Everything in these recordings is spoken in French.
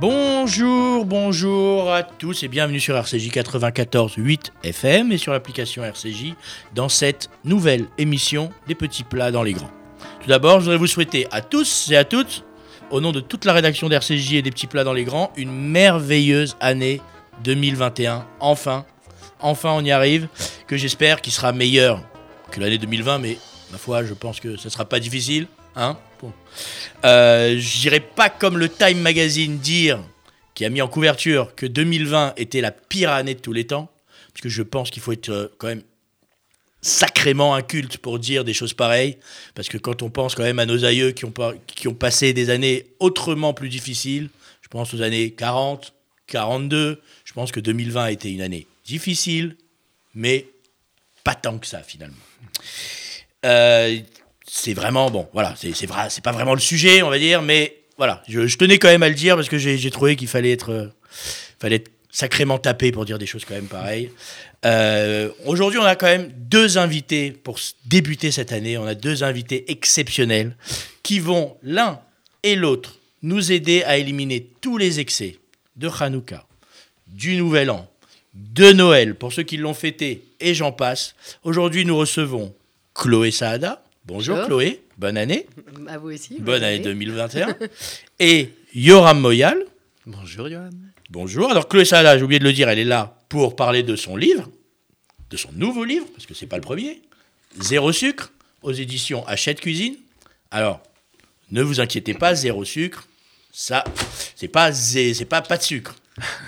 Bonjour, bonjour à tous et bienvenue sur RCJ 94.8 FM et sur l'application RCJ dans cette nouvelle émission des petits plats dans les grands. Tout d'abord, je voudrais vous souhaiter à tous et à toutes, au nom de toute la rédaction d'RCJ et des petits plats dans les grands, une merveilleuse année 2021. Enfin, enfin on y arrive, que j'espère qu'il sera meilleur que l'année 2020, mais ma foi, je pense que ce ne sera pas difficile. Hein bon. Euh, J'irai pas comme le Time Magazine dire, qui a mis en couverture que 2020 était la pire année de tous les temps, parce que je pense qu'il faut être euh, quand même sacrément inculte pour dire des choses pareilles, parce que quand on pense quand même à nos aïeux qui ont, qui ont passé des années autrement plus difficiles, je pense aux années 40, 42, je pense que 2020 a été une année difficile, mais pas tant que ça finalement. Euh, c'est vraiment bon, voilà, c'est vrai, c'est pas vraiment le sujet, on va dire, mais voilà, je, tenais quand même à le dire parce que j'ai trouvé qu'il fallait être, euh, fallait être sacrément tapé pour dire des choses quand même pareilles. Euh, Aujourd'hui, on a quand même deux invités pour débuter cette année. On a deux invités exceptionnels qui vont l'un et l'autre nous aider à éliminer tous les excès de Hanouka, du Nouvel An, de Noël pour ceux qui l'ont fêté et j'en passe. Aujourd'hui, nous recevons Chloé Saada. Bonjour Bonjour. Chloé, bonne année, À vous aussi. bonne année 2021. et Yoram Moyal. Bonjour Johan. Bonjour. Alors Chloé Saada, j'ai oublié de le dire, elle est là pour parler de son livre, de son nouveau livre, parce que c'est pas le premier, Zéro sucre, aux éditions Hachette Cuisine. Alors, ne vous inquiétez pas, zéro sucre, ça, c'est pas zé- c'est pas pas de sucre,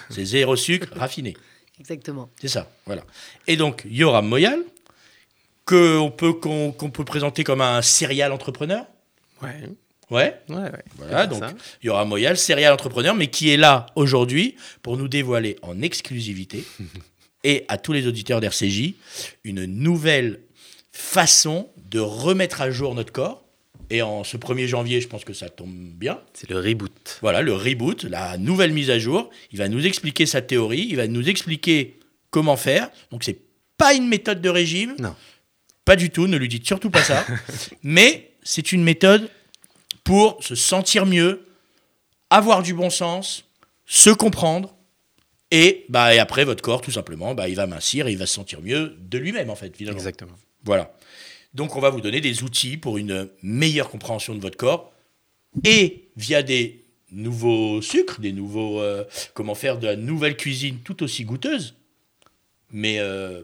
c'est zéro sucre raffiné. Exactement. C'est ça, voilà. Et donc, Yoram Moyal, qu'on peut, qu'on peut présenter comme un serial entrepreneur. Ouais, Ouais, ouais, ouais. voilà, donc ça. Yoram Moyal, serial entrepreneur, mais qui est là aujourd'hui pour nous dévoiler en exclusivité et à tous les auditeurs d'RCJ une nouvelle façon de remettre à jour notre corps. Et en ce 1er janvier, je pense que ça tombe bien. C'est le reboot. Voilà, le reboot, la nouvelle mise à jour. Il va nous expliquer sa théorie, il va nous expliquer comment faire. Donc, c'est pas une méthode de régime. Non. Pas du tout, ne lui dites surtout pas ça. Mais c'est une méthode pour se sentir mieux, avoir du bon sens, se comprendre. Et, bah, et après, votre corps, tout simplement, bah, il va mincir et il va se sentir mieux de lui-même, en fait, finalement. Exactement. Voilà. Donc, on va vous donner des outils pour une meilleure compréhension de votre corps et via des nouveaux sucres, des nouveaux. euh, comment faire de la nouvelle cuisine tout aussi goûteuse, mais euh,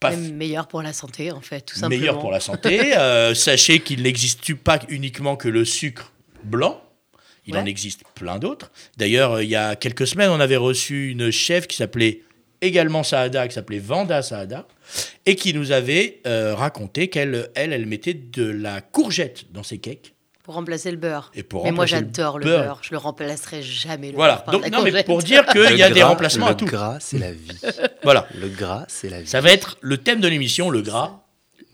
pas meilleur pour la santé, en fait, tout simplement. meilleur pour la santé. Euh, sachez qu'il n'existe pas uniquement que le sucre blanc. Il en existe plein d'autres. D'ailleurs, euh, il y a quelques semaines, on avait reçu une chef qui s'appelait également Saada, qui s'appelait Vanda Saada, et qui nous avait euh, raconté qu'elle, elle, elle mettait de la courgette dans ses cakes. Pour remplacer le beurre. Et pour Mais moi, le j'adore le beurre. beurre. Je le remplacerai jamais. Le Voilà. beurre Donc, non, mais pour dire qu'il y a Le des remplacements à Le tout. gras, c'est la vie. Voilà. Le gras, c'est la vie. Ça va être le thème de l'émission, le gras.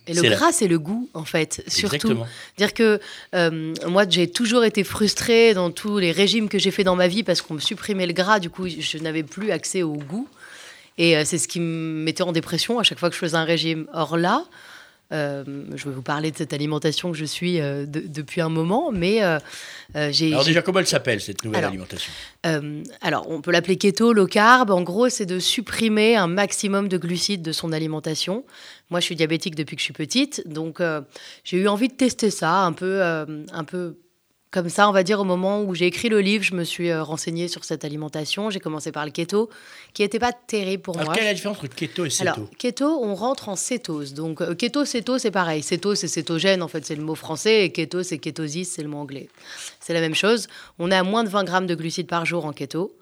Et le gras, c'est le goût, en fait, surtout. Exactement. Dire que euh, moi, j'ai toujours été frustrée dans tous les régimes que j'ai fait dans ma vie parce qu'on me supprimait le gras. Du coup, je n'avais plus accès au goût. Et euh, c'est ce qui me mettait en dépression à chaque fois que je faisais un régime. Or là, euh, je vais vous parler de cette alimentation que je suis euh, de- depuis un moment, mais euh, j'ai. Alors déjà, comment elle s'appelle, cette nouvelle Alors, alimentation? alors, on peut l'appeler keto, low carb. En gros, c'est de supprimer un maximum de glucides de son alimentation. Moi, je suis diabétique depuis que je suis petite, donc j'ai eu envie de tester ça, un peu, un peu comme ça, on va dire. Au moment où j'ai écrit le livre, je me suis euh, renseignée sur cette alimentation. J'ai commencé par le keto, qui n'était pas terrible pour Alors, moi. quelle est la différence entre keto et céto Alors, keto, on rentre en cétose. Donc, euh, keto, céto, c'est pareil. Céto, c'est cétogène, en fait, c'est le mot français. Et keto, c'est kétosis, c'est le mot anglais. C'est la même chose. On est à moins de 20 grammes de glucides par jour en keto.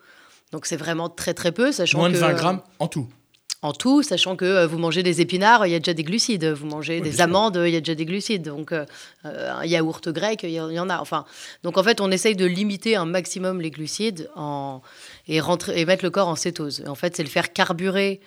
Donc, c'est vraiment très, très peu, sachant Moins de que, 20 grammes en tout. En tout, sachant que euh, vous mangez des épinards, il y a déjà des glucides. Vous mangez Oui, des amandes, il y a déjà des glucides. Donc, euh, euh, un yaourt grec, il y, en- il y en a. Enfin, donc, en fait, on essaye de limiter un maximum les glucides en, et, rentrer, et mettre le corps en cétose. En fait, c'est le faire carburer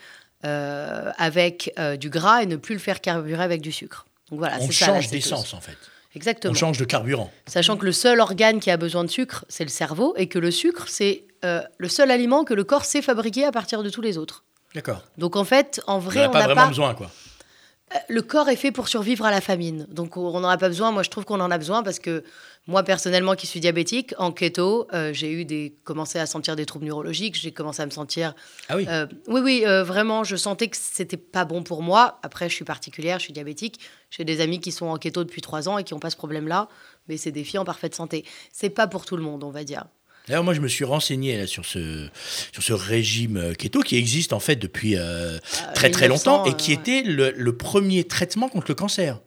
euh, avec du gras et ne plus le faire carburer avec du sucre. Donc voilà, On change d'essence, en fait. Exactement. On change de carburant. Sachant que le seul organe qui a besoin de sucre, c'est le cerveau, et que le sucre, c'est le seul aliment que le corps sait fabriquer à partir de tous les autres. D'accord. Donc en fait, en On vrai, n'a on pas n'a vraiment pas. besoin, quoi. Euh, Le corps est fait pour survivre à la famine. Donc on n'en a pas besoin. Moi, je trouve qu'on en a besoin parce que moi, personnellement, qui suis diabétique, en keto, euh, j'ai eu des, commencé à sentir des troubles neurologiques. J'ai commencé à me sentir. Ah oui. euh, oui, oui, euh, vraiment, je sentais que c'était pas bon pour moi. Après, je suis particulière, je suis diabétique. J'ai des amis qui sont en keto depuis trois ans et qui n'ont pas ce problème-là. Mais c'est des filles en parfaite santé. C'est pas pour tout le monde, on va dire. D'ailleurs, moi, je me suis renseigné là, sur, ce, sur ce régime euh, keto qui existe en fait depuis euh, très très 1900, longtemps et euh, qui ouais. était le, le premier traitement contre le cancer.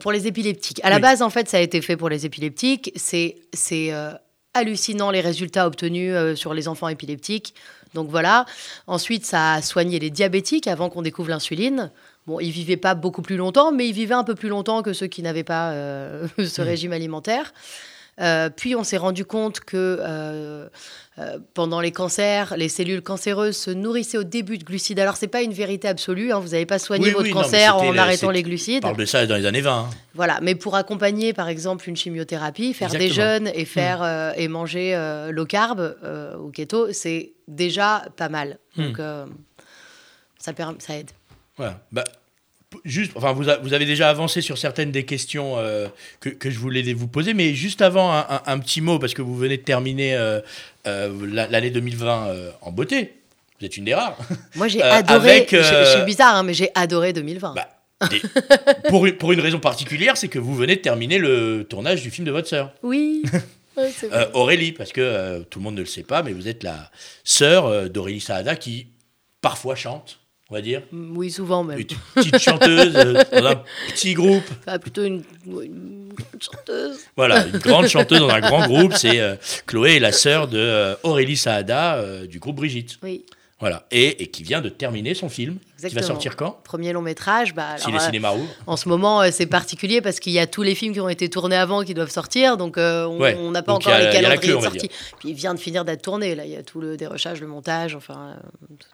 Pour les épileptiques. À la Oui. base, en fait, ça a été fait pour les épileptiques. C'est euh, hallucinant les résultats obtenus euh, sur les enfants épileptiques. Donc voilà. Ensuite, ça a soigné les diabétiques avant qu'on découvre l'insuline. Bon, ils vivaient pas beaucoup plus longtemps, mais ils vivaient un peu plus longtemps que ceux qui n'avaient pas euh, ce Mm. régime alimentaire. Euh, puis on s'est rendu compte que euh, euh, pendant les cancers, les cellules cancéreuses se nourrissaient au début de glucides. Alors c'est pas une vérité absolue, hein, vous n'avez pas soigné Oui, votre oui, cancer en arrêtant les On glucides. parle de ça dans les années 20. hein. Voilà, mais pour accompagner par exemple une chimiothérapie, faire des jeûnes et faire euh, et manger low carb ou keto, c'est déjà pas mal. Hmm. Donc ça, ça aide. Voilà. Bah, juste, enfin, vous, a- vous avez déjà avancé sur certaines des questions euh, que, que je voulais vous poser, mais juste avant, un, un- un petit mot, parce que vous venez de terminer euh, euh, la- l'année 2020 euh, en beauté. Vous êtes une des rares. Moi j'ai adoré, je- suis bizarre, hein, mais j'ai adoré 2020. Bah, des- pour, une, pour une raison particulière, c'est que vous venez de terminer le tournage du film de votre sœur, Oui, Ouais, euh, Aurélie, parce que euh, tout le monde ne le sait pas, mais vous êtes la sœur euh, d'Aurélie Saada qui parfois chante, on va dire. oui, souvent même. Une petite chanteuse euh, dans un petit groupe. Enfin, plutôt une, une grande chanteuse. Voilà, une grande chanteuse dans un grand groupe. C'est euh, Chloé, la sœur de euh, Aurélie Saada euh, du groupe Brigitte. Oui, Voilà, et, et qui vient de terminer son film. Qui va Exactement. sortir quand? Premier long métrage. Bah, Si alors, les euh, cinémas ouvrent. En ce moment, euh, c'est particulier parce qu'il y a tous les films qui ont été tournés avant qui doivent sortir, donc euh, on Ouais. n'a pas Donc, encore a- les calendriers de sortie. Puis il vient de finir d'être tourné, là, il y a tout le dérochage, le montage, enfin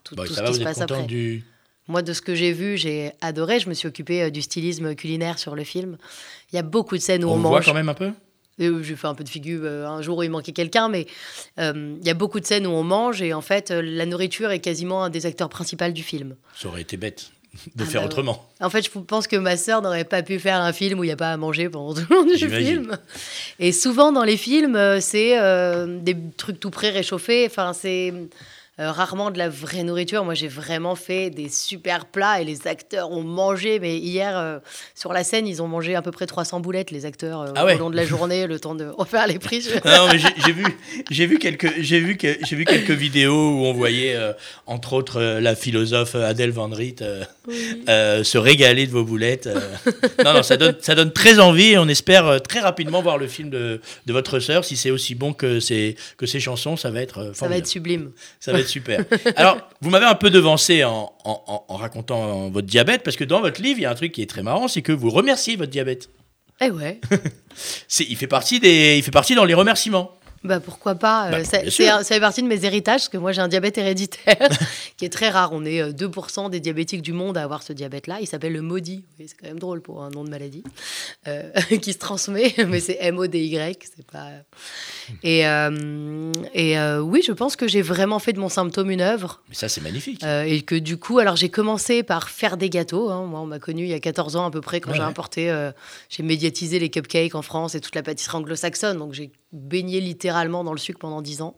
tout, Bon, tout ça ce va, qui vous se êtes passe après. du. Moi, de ce que j'ai vu, j'ai adoré. Je me suis occupée du stylisme culinaire sur le film. Il y a beaucoup de scènes où On on, voit quand même un peu? J'ai fait un peu de figure euh, un jour où il manquait quelqu'un, mais euh, il y a beaucoup de scènes où on mange et en fait, euh, la nourriture est quasiment un des acteurs principaux du film. Ça aurait été bête de Ah faire bah autrement. En fait, je pense que ma sœur n'aurait pas pu faire un film où il n'y a pas à manger pendant tout le long du film. Et souvent dans les films, c'est euh, des trucs tout prêts réchauffés. Enfin, c'est euh, rarement de la vraie nourriture. Moi, j'ai vraiment fait des super plats et les acteurs ont mangé. Mais hier, euh, sur la scène, ils ont mangé à peu près 300 boulettes, les acteurs, euh, Ah ouais. au long de la journée, le temps de refaire les prises. Non, mais j'ai vu, j'ai vu quelques, j'ai vu que, j'ai vu quelques vidéos où on voyait, euh, entre autres, euh, la philosophe Adèle Van Riet euh, euh, se régaler de vos boulettes. euh. Non, non, ça donne, ça donne très envie et on espère euh, très rapidement voir le film de, de votre sœur. Si c'est aussi bon que ses, que ses chansons, ça va être euh, Ça va être sublime. Ça va être super. Alors, vous m'avez un peu devancé en, en- en- en racontant votre diabète, parce que dans votre livre, il y a un truc qui est très marrant, c'est que vous remerciez votre diabète. Eh ouais. Il, fait partie des, il fait partie dans les remerciements. Bah pourquoi pas euh, Bah, ça, fait partie de mes héritages, parce que moi j'ai un diabète héréditaire qui est très rare. On est euh, 2% des diabétiques du monde à avoir ce diabète-là. Il s'appelle le maudit. C'est quand même drôle pour un nom de maladie euh, qui se transmet, mais c'est M-O-D-Y. Pas. Et, euh, et euh, oui, je pense que j'ai vraiment fait de mon symptôme une œuvre. Mais ça, c'est magnifique. Euh, et que du coup, alors j'ai commencé par faire des gâteaux. hein. Moi, on m'a connu il y a 14 ans à peu près quand Ouais, j'ai ouais. importé, euh, j'ai médiatisé les cupcakes en France et toute la pâtisserie anglo-saxonne. Donc j'ai baigné littéralement dans le sucre pendant 10 ans.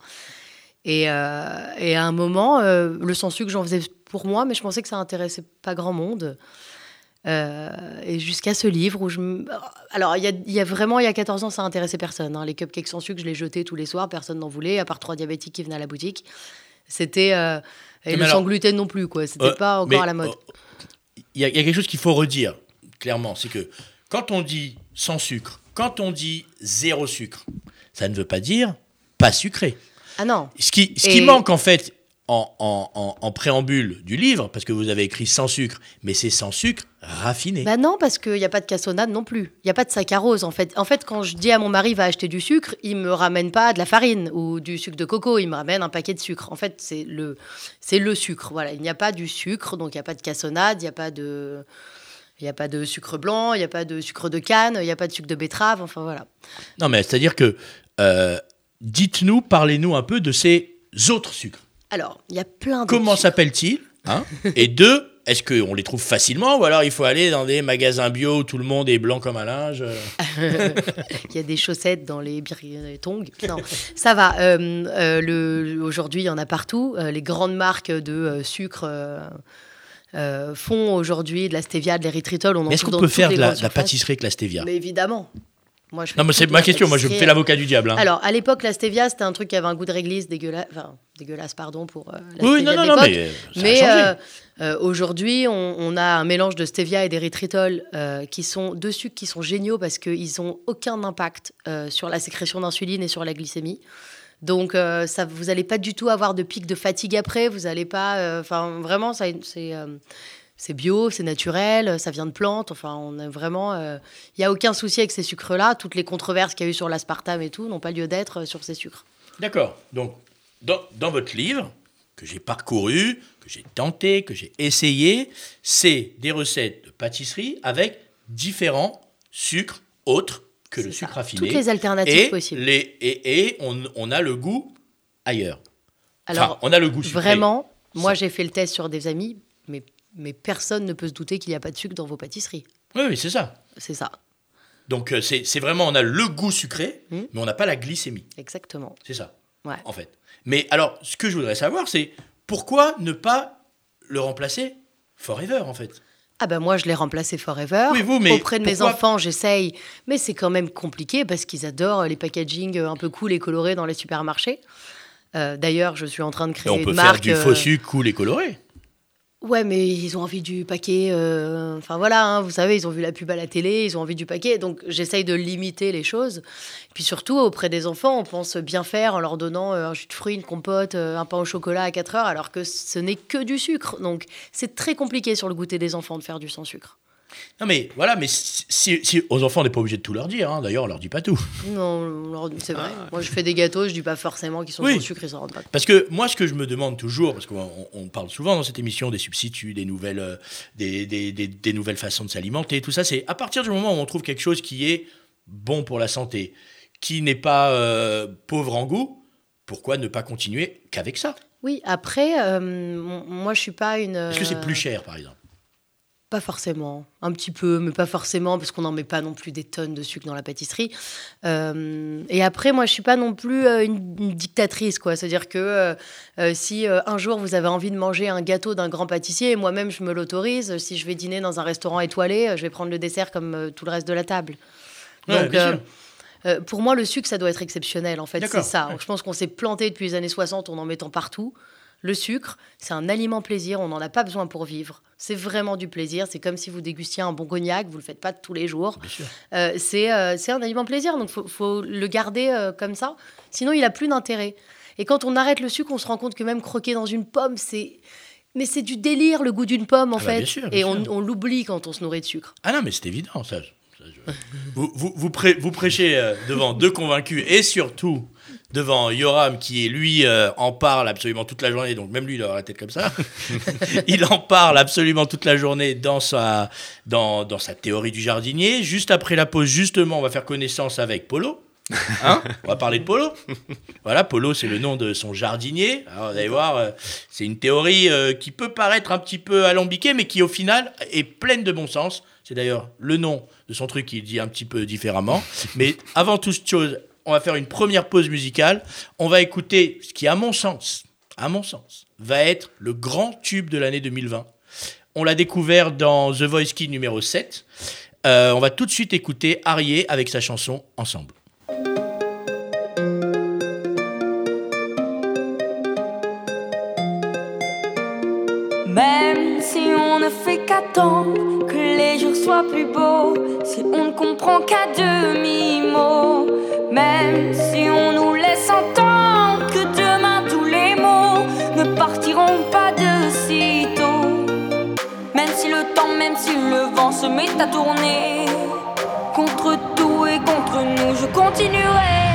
Et, euh, et à un moment, euh, le sans sucre, j'en faisais pour moi, mais je pensais que ça intéressait pas grand monde. Euh, et jusqu'à ce livre où je. Alors, il y a, y a vraiment, il y a 14 ans, ça intéressait personne. hein. Les cupcakes sans sucre, je les jetais tous les soirs, personne n'en voulait, à part trois diabétiques qui venaient à la boutique. C'était. et Mais le alors- sans gluten non plus, quoi. C'était pas encore à la mode. Il y, a- il y a quelque chose qu'il faut redire, clairement, c'est que quand on dit sans sucre, quand on dit zéro sucre, ça ne veut pas dire pas sucré. Ah non. Ce qui, ce qui manque en fait en, en- en- en préambule du livre, parce que vous avez écrit sans sucre, mais c'est sans sucre raffiné. Bah non, parce qu'il n'y a pas de cassonade non plus. Il n'y a pas de saccharose, en fait. En fait, quand je dis à mon mari, va acheter du sucre, il me ramène pas de la farine ou du sucre de coco, il me ramène un paquet de sucre. En fait, c'est le, c'est le sucre. Voilà, il n'y a pas du sucre, donc il n'y a pas de cassonade, il n'y a pas de... Il n'y a pas de sucre blanc, il n'y a pas de sucre de canne, il n'y a pas de sucre de betterave, enfin voilà. Non, mais c'est-à-dire que euh, dites-nous, parlez-nous un peu de ces autres sucres. Alors, il y a plein de Comment s'appellent-ils hein Et deux, est-ce qu'on les trouve facilement ou alors il faut aller dans des magasins bio où tout le monde est blanc comme un linge? Il y a des chaussettes dans les, tongs. Non, ça va. Euh, euh, Aujourd'hui, il y en a partout. Les grandes marques de sucre euh, font aujourd'hui de la stevia, de l'érythritol. Est-ce qu'on peut faire de la, la pâtisserie avec la stevia? Mais évidemment. Moi, je fais Non, mais c'est ma question. Moi, je fais l'avocat du diable. hein. Alors, à l'époque, la stevia, c'était un truc qui avait un goût de réglisse dégueulasse. Enfin, dégueulasse, pardon, pour euh, la oui, stevia non, non, non, mais euh, ça Mais euh, euh, aujourd'hui, on, on a un mélange de stevia et d'érythritol qui sont deux sucres qui sont géniaux parce qu'ils n'ont aucun impact sur la sécrétion d'insuline et sur la glycémie. Donc, ça, vous n'allez pas du tout avoir de pic de fatigue après. Vous n'allez pas. Enfin, vraiment, ça, c'est. Euh, c'est bio, c'est naturel, ça vient de plantes. Enfin, on a vraiment. Il n'y a aucun souci avec ces sucres-là. Toutes les controverses qu'il y a eu sur l'aspartame et tout n'ont pas lieu d'être euh, sur ces sucres. D'accord. Donc, dans, dans votre livre, que j'ai parcouru, que j'ai tenté, que j'ai essayé, c'est des recettes de pâtisserie avec différents sucres autres que le ça. sucre raffiné. Toutes les alternatives et possibles. Les, et et on, on a le goût ailleurs. Alors, enfin, on a le goût sucré. Vraiment, moi j'ai fait le test sur des amis, mais, personne ne peut se douter qu'il n'y a pas de sucre dans vos pâtisseries. Oui, oui, c'est ça. C'est ça, Donc, euh, c'est vraiment, on a le goût sucré, Mm. mais on n'a pas la glycémie. exactement. C'est ça, Ouais. en fait. Mais alors, ce que je voudrais savoir, c'est pourquoi ne pas le remplacer forever, en fait? Ah ben moi je l'ai remplacé forever. Oui, vous, mais Auprès de mes enfants, j'essaye, mais c'est quand même compliqué parce qu'ils adorent les packaging un peu cool et colorés dans les supermarchés. Euh, D'ailleurs, je suis en train de Et créer on une peut faire du euh, faux sucre cool et coloré. Ouais, mais ils ont envie du paquet. euh, Enfin voilà, hein, vous savez, ils ont vu la pub à la télé, ils ont envie du paquet. Donc j'essaye de limiter les choses. Puis surtout, auprès des enfants, on pense bien faire en leur donnant euh, un jus de fruits, une compote, euh, un pain au chocolat à 4 heures, alors que ce n'est que du sucre. Donc c'est très compliqué sur le goûter des enfants de faire du sans sucre. Non, mais voilà, mais si, si- si- aux enfants, on n'est pas obligé de tout leur dire. hein. D'ailleurs, on leur dit pas tout. Non, c'est vrai. Moi, je fais des gâteaux, je dis pas forcément qu'ils sont Oui. sans sucre. Parce que moi, ce que je me demande toujours, parce qu'on on parle souvent dans cette émission des substituts, des nouvelles, euh, des, des- des- des nouvelles façons de s'alimenter, tout ça, c'est à partir du moment où on trouve quelque chose qui est bon pour la santé, qui n'est pas euh, pauvre en goût, pourquoi ne pas continuer qu'avec ça? Oui, après, euh, moi, je suis pas une. Est-ce que c'est plus cher, par exemple? Pas forcément, un petit peu, mais pas forcément, parce qu'on n'en met pas non plus des tonnes de sucre dans la pâtisserie. Euh, et après, moi, je suis pas non plus euh, une, une dictatrice, quoi. C'est-à-dire que euh, si euh, un jour vous avez envie de manger un gâteau d'un grand pâtissier, moi-même je me l'autorise, si je vais dîner dans un restaurant étoilé, je vais prendre le dessert comme tout le reste de la table. Ouais, bien sûr. euh, pour moi, le sucre, ça doit être exceptionnel, en fait. C'est ça. ouais. Je pense qu'on s'est planté depuis les années 60 en en mettant partout. Le sucre, c'est un aliment plaisir, on n'en a pas besoin pour vivre. C'est vraiment du plaisir. C'est comme si vous dégustiez un bon cognac, vous le faites pas tous les jours. Euh, c'est euh, c'est un aliment plaisir, donc faut, faut le garder euh, comme ça. Sinon, il a plus d'intérêt. Et quand on arrête le sucre, on se rend compte que même croquer dans une pomme, c'est mais c'est du délire le goût d'une pomme en Ah bah, fait. bien sûr, bien Et on, l'oublie quand on se nourrit de sucre. Ah non, mais c'est évident, ça. ça, je- vous, vous, vous, prê- vous prêchez devant deux convaincus et surtout devant Yoram qui, lui, euh, en parle absolument toute la journée. Donc même lui, il aura la tête comme ça. il en parle absolument toute la journée dans sa, dans, dans sa théorie du jardinier. Juste après la pause, justement, on va faire connaissance avec Polo. Hein? On va parler de Polo. Voilà, Polo, c'est le nom de son jardinier. Alors, vous allez voir, euh, c'est une théorie euh, qui peut paraître un petit peu alambiquée, mais qui au final est pleine de bon sens. C'est d'ailleurs le nom de son truc qu'il dit un petit peu différemment. Mais avant toute chose, on va faire une première pause musicale. On va écouter ce qui, à mon sens, à mon sens, va être le grand tube de l'année 2020. On l'a découvert dans The Voice Kid numéro 7. Euh, on va tout de suite écouter Arié avec sa chanson Ensemble. Même si on ne fait qu'attendre que les jours soient plus beaux, si on ne comprend qu'à demi-mot, même si on nous laisse entendre que demain tous les mots ne partiront pas de sitôt, même si le temps, même si le vent se met à tourner, contre tout et contre nous, je continuerai.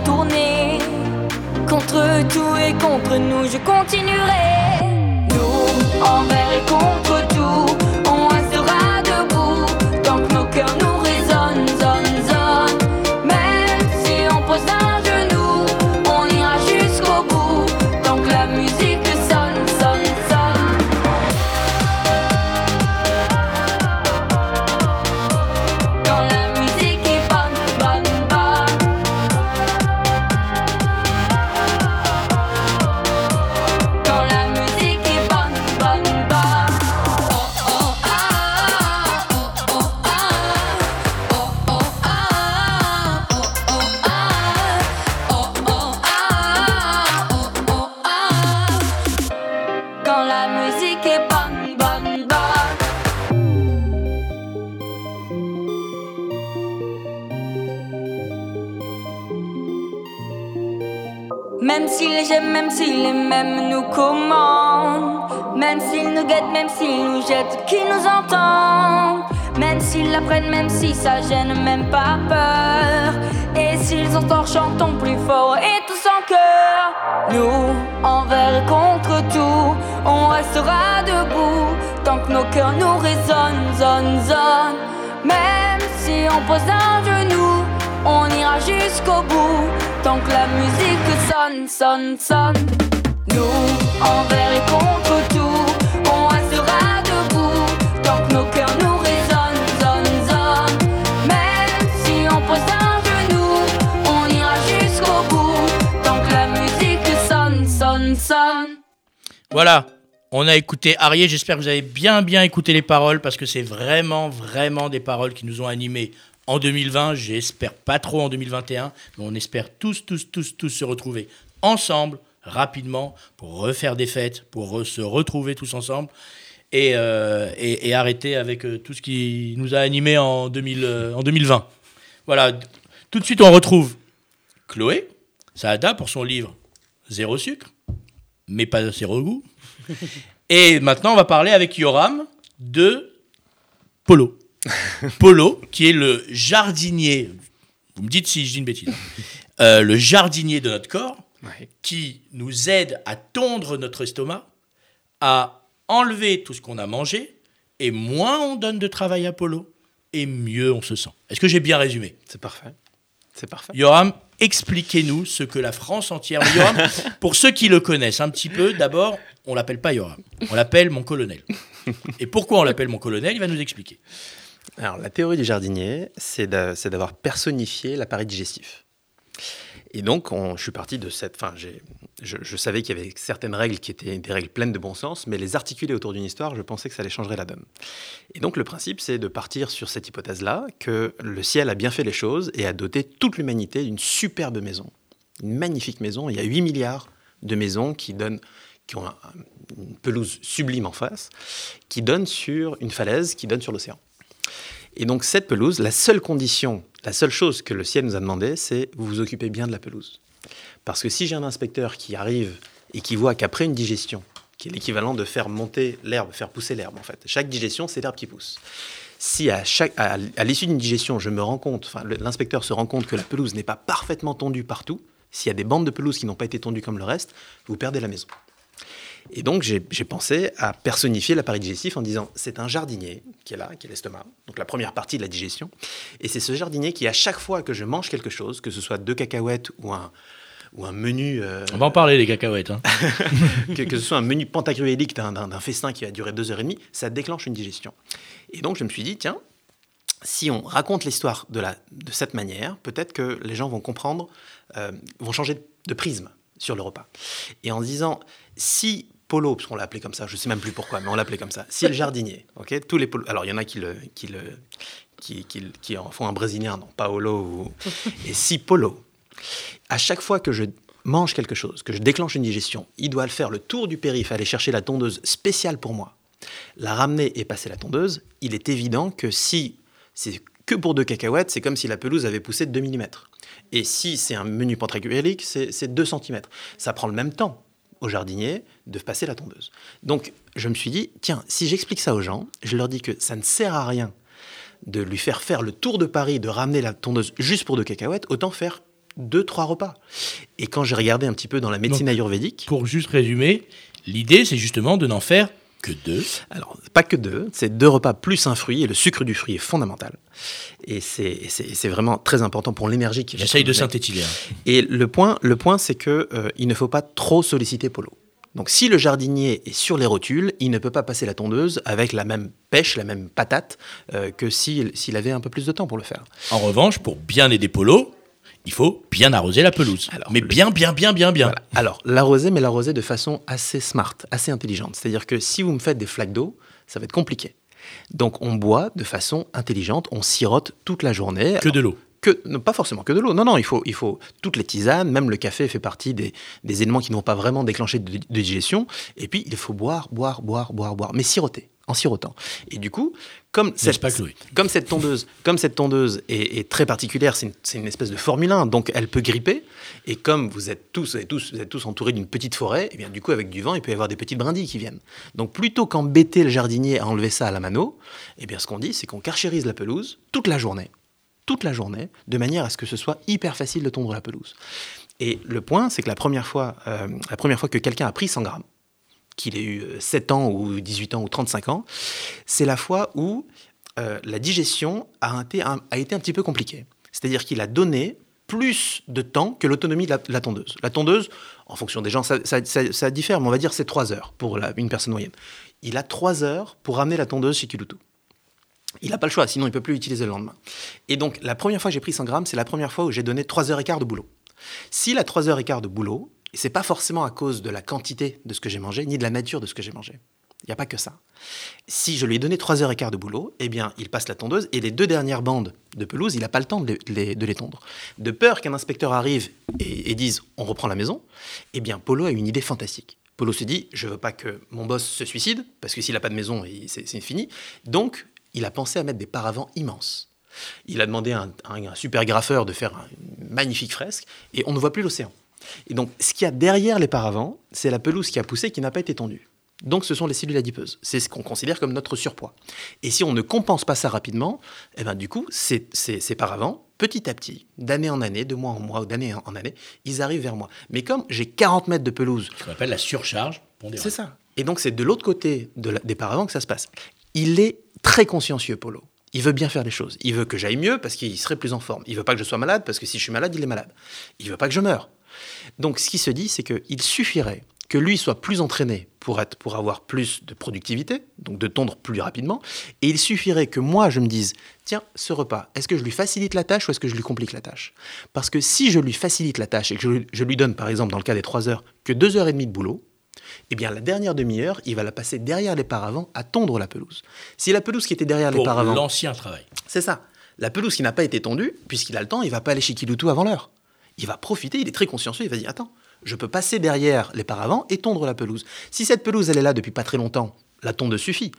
Tourner, contre tout et contre nous, je continuerai. Nous, envers et contre qu'ils nous entendent Même s'ils l'apprennent, même si ça gêne, même pas peur. Et s'ils entendent, chantons plus fort et tous en cœur. Nous, envers et contre tout, on restera debout. Tant que nos cœurs nous résonnent, zone, zone. Même si on pose un genou on ira jusqu'au bout. Tant que la musique sonne, sonne, sonne. Nous, envers et contre tout, Voilà, on a écouté Arié, j'espère que vous avez bien bien écouté les paroles parce que c'est vraiment vraiment des paroles qui nous ont animés en 2020, j'espère pas trop en 2021, mais on espère tous tous tous tous se retrouver ensemble rapidement pour refaire des fêtes, pour se retrouver tous ensemble et, euh, et, arrêter avec euh, tout ce qui nous a animés en, 2000, euh, en 2020. Voilà, tout de suite on retrouve Chloé, Saada pour son livre Zéro sucre, mais pas zéro goût. Et maintenant, on va parler avec Yoram de Polo. Polo, qui est le jardinier, vous me dites si je dis une bêtise, hein. Euh, le jardinier de notre corps, Ouais. qui nous aide à tondre notre estomac, à enlever tout ce qu'on a mangé, et moins on donne de travail à Polo, et mieux on se sent. Est-ce que j'ai bien résumé? C'est parfait. C'est parfait. Yoram, expliquez-nous ce que la France entière. Yoram, pour ceux qui le connaissent un petit peu, d'abord, on l'appelle pas Yoram, on l'appelle mon colonel. Et pourquoi on l'appelle mon colonel? Il va nous expliquer. Alors, la théorie du jardinier, c'est d'avoir personnifié l'appareil digestif. Et donc, on- je suis parti de cette. Enfin, je, savais qu'il y avait certaines règles qui étaient des règles pleines de bon sens, mais les articuler autour d'une histoire, je pensais que ça allait changer la donne. Et donc, le principe, c'est de partir sur cette hypothèse-là, que le ciel a bien fait les choses et a doté toute l'humanité d'une superbe maison. Une magnifique maison. Il y a 8 milliards de maisons qui donnent qui ont un- une pelouse sublime en face, qui donne sur une falaise, qui donne sur l'océan. Et donc cette pelouse, la seule condition, la seule chose que le ciel nous a demandé, c'est vous vous occupez bien de la pelouse. Parce que si j'ai un inspecteur qui arrive et qui voit qu'après une digestion, qui est l'équivalent de faire monter l'herbe, faire pousser l'herbe en fait, chaque digestion, c'est l'herbe qui pousse. Si à, l'issue d'une digestion, je me rends compte, l'inspecteur se rend compte que la pelouse n'est pas parfaitement tondue partout, s'il y a des bandes de pelouse qui n'ont pas été tondues comme le reste, vous perdez la maison. Et donc, j'ai pensé à personnifier l'appareil digestif en disant c'est un jardinier qui est là, qui est l'estomac, donc la première partie de la digestion. Et c'est ce jardinier qui, à chaque fois que je mange quelque chose, que ce soit deux cacahuètes ou un, ou un menu. euh, On va en parler des cacahuètes. hein. que, que ce soit un menu pantagruélique d'un- festin qui va durer deux heures et demie, ça déclenche une digestion. Et donc, je me suis dit tiens, si on raconte l'histoire de, la- de cette manière, peut-être que les gens vont comprendre, euh, vont changer de prisme sur le repas. Et en se disant, si Polo, parce qu'on l'a appelé comme ça, je ne sais même plus pourquoi, mais on l'appelait comme ça, si le jardinier, ok, tous les polos, alors il y en a qui, le, qui, le, qui, qui- qui en font un brésilien, non, Paolo, ou, et si Polo, à chaque fois que je mange quelque chose, que je déclenche une digestion, il doit le faire le tour du périph', aller chercher la tondeuse spéciale pour moi, la ramener et passer la tondeuse, il est évident que si c'est que pour deux cacahuètes, c'est comme si la pelouse avait poussé de 2 mm. Et si c'est un menu pentaculique, c'est 2 cm. Ça prend le même temps au jardinier de passer la tondeuse. Donc, je me suis dit, tiens, si j'explique ça aux gens, je leur dis que ça ne sert à rien de lui faire faire le tour de Paris, de ramener la tondeuse juste pour deux cacahuètes, autant faire deux, trois repas. Et quand j'ai regardé un petit peu dans la médecine ayurvédique... Pour juste résumer, l'idée, c'est justement de n'en faire que deux Alors, pas que deux, c'est deux repas plus un fruit, et le sucre du fruit est fondamental. Et c'est vraiment très important pour l'énergie qui J'essaye de synthétiser. Hein. Et le point, le point c'est qu'il euh, il ne faut pas trop solliciter Polo. Donc si le jardinier est sur les rotules, il ne peut pas passer la tondeuse avec la même pêche, la même patate euh, que s'il avait un peu plus de temps pour le faire. En revanche, pour bien aider Polo, il faut bien arroser la pelouse. mais bien, bien, bien, bien, bien. Alors, l'arroser, mais l'arroser de façon assez smart, assez intelligente. C'est-à-dire que si vous me faites des flaques d'eau, ça va être compliqué. Donc, on boit de façon intelligente, on sirote toute la journée. Que de l'eau que, pas forcément que de l'eau. Non, non, il faut, il faut toutes les tisanes, même le café fait partie des, éléments qui ne vont pas vraiment déclencher de, de, digestion. Et puis, il faut boire, boire, boire, boire, boire, mais siroter en sirotant. Et du coup, comme cette, comme cette tondeuse, comme cette tondeuse est, très particulière, c'est une, espèce de Formule 1, donc elle peut gripper. Et comme vous êtes tous, vous tous, vous êtes tous entourés d'une petite forêt, et eh bien du coup avec du vent, il peut y avoir des petites brindilles qui viennent. Donc plutôt qu'embêter le jardinier à enlever ça à la mano, et eh bien ce qu'on dit, c'est qu'on carchérise la pelouse toute la journée, toute la journée, de manière à ce que ce soit hyper facile de tondre la pelouse. Et le point, c'est que la première fois, euh, la première fois que quelqu'un a pris 100 grammes, qu'il ait eu 7 euh, ans ou 18 ans ou 35 ans, c'est la fois où euh, la digestion a été, un, petit peu compliquée. C'est-à-dire qu'il a donné plus de temps que l'autonomie de la, tondeuse. La tondeuse, en fonction des gens, ça, ça, diffère, mais on va dire c'est 3 heures pour une personne moyenne. Il a 3 heures pour ramener la tondeuse chez Kiloutou. Il n'a pas le choix, sinon il ne peut plus l'utiliser le lendemain. Et donc, la première fois que j'ai pris 100 grammes, c'est la première fois où j'ai donné 3 heures et quart de boulot. S'il a 3 heures et quart de boulot, et c'est pas forcément à cause de la quantité de ce que j'ai mangé, ni de la nature de ce que j'ai mangé. Il n'y a pas que ça. Si je lui ai donné 3 heures et quart de boulot, eh bien, il passe la tondeuse et les deux dernières bandes de pelouse, il n'a pas le temps de les, de les, tondre. De peur qu'un inspecteur arrive et, dise on reprend la maison, eh bien, Polo a une idée fantastique. Polo se dit je veux pas que mon boss se suicide, parce que s'il n'a pas de maison, c'est fini. Donc, il a pensé à mettre des paravents immenses. Il a demandé à un super graffeur de faire une magnifique fresque et on ne voit plus l'océan. Et donc, ce qu'il y a derrière les paravents, c'est la pelouse qui a poussé qui n'a pas été tondue. Donc, ce sont les cellules adipeuses. C'est ce qu'on considère comme notre surpoids. Et si on ne compense pas ça rapidement, eh ben, du coup, ces, ces, paravents, petit à petit, d'année en année, de mois en mois ou d'année en année, ils arrivent vers moi. Mais comme j'ai 40 mètres de pelouse. Ce qu'on appelle la surcharge C'est ça. Et donc, c'est de l'autre côté des paravents que ça se passe. Il est très consciencieux, Polo. Il veut bien faire les choses. Il veut que j'aille mieux parce qu'il serait plus en forme. Il veut pas que je sois malade parce que si je suis malade, il est malade. Il veut pas que je meure. Donc ce qui se dit, c'est qu'il suffirait que lui soit plus entraîné pour, être, pour avoir plus de productivité, donc de tondre plus rapidement, et il suffirait que moi je me dise, tiens, ce repas, est-ce que je lui facilite la tâche ou est-ce que je lui complique la tâche? Parce que si je lui facilite la tâche et que je, lui donne, par exemple, dans le cas des 3 heures, que 2 heures et demie de boulot, eh bien, la dernière demi-heure, il va la passer derrière les paravents à tondre la pelouse. Si la pelouse qui était derrière les paravents... l'ancien travail. C'est ça. La pelouse qui n'a pas été tondue, puisqu'il a le temps, il va pas aller chez Kiloutou avant l'heure il va profiter, il est très consciencieux, il va dire attends, je peux passer derrière les paravents et tondre la pelouse. Si cette pelouse elle est là depuis pas très longtemps, la tonde suffit.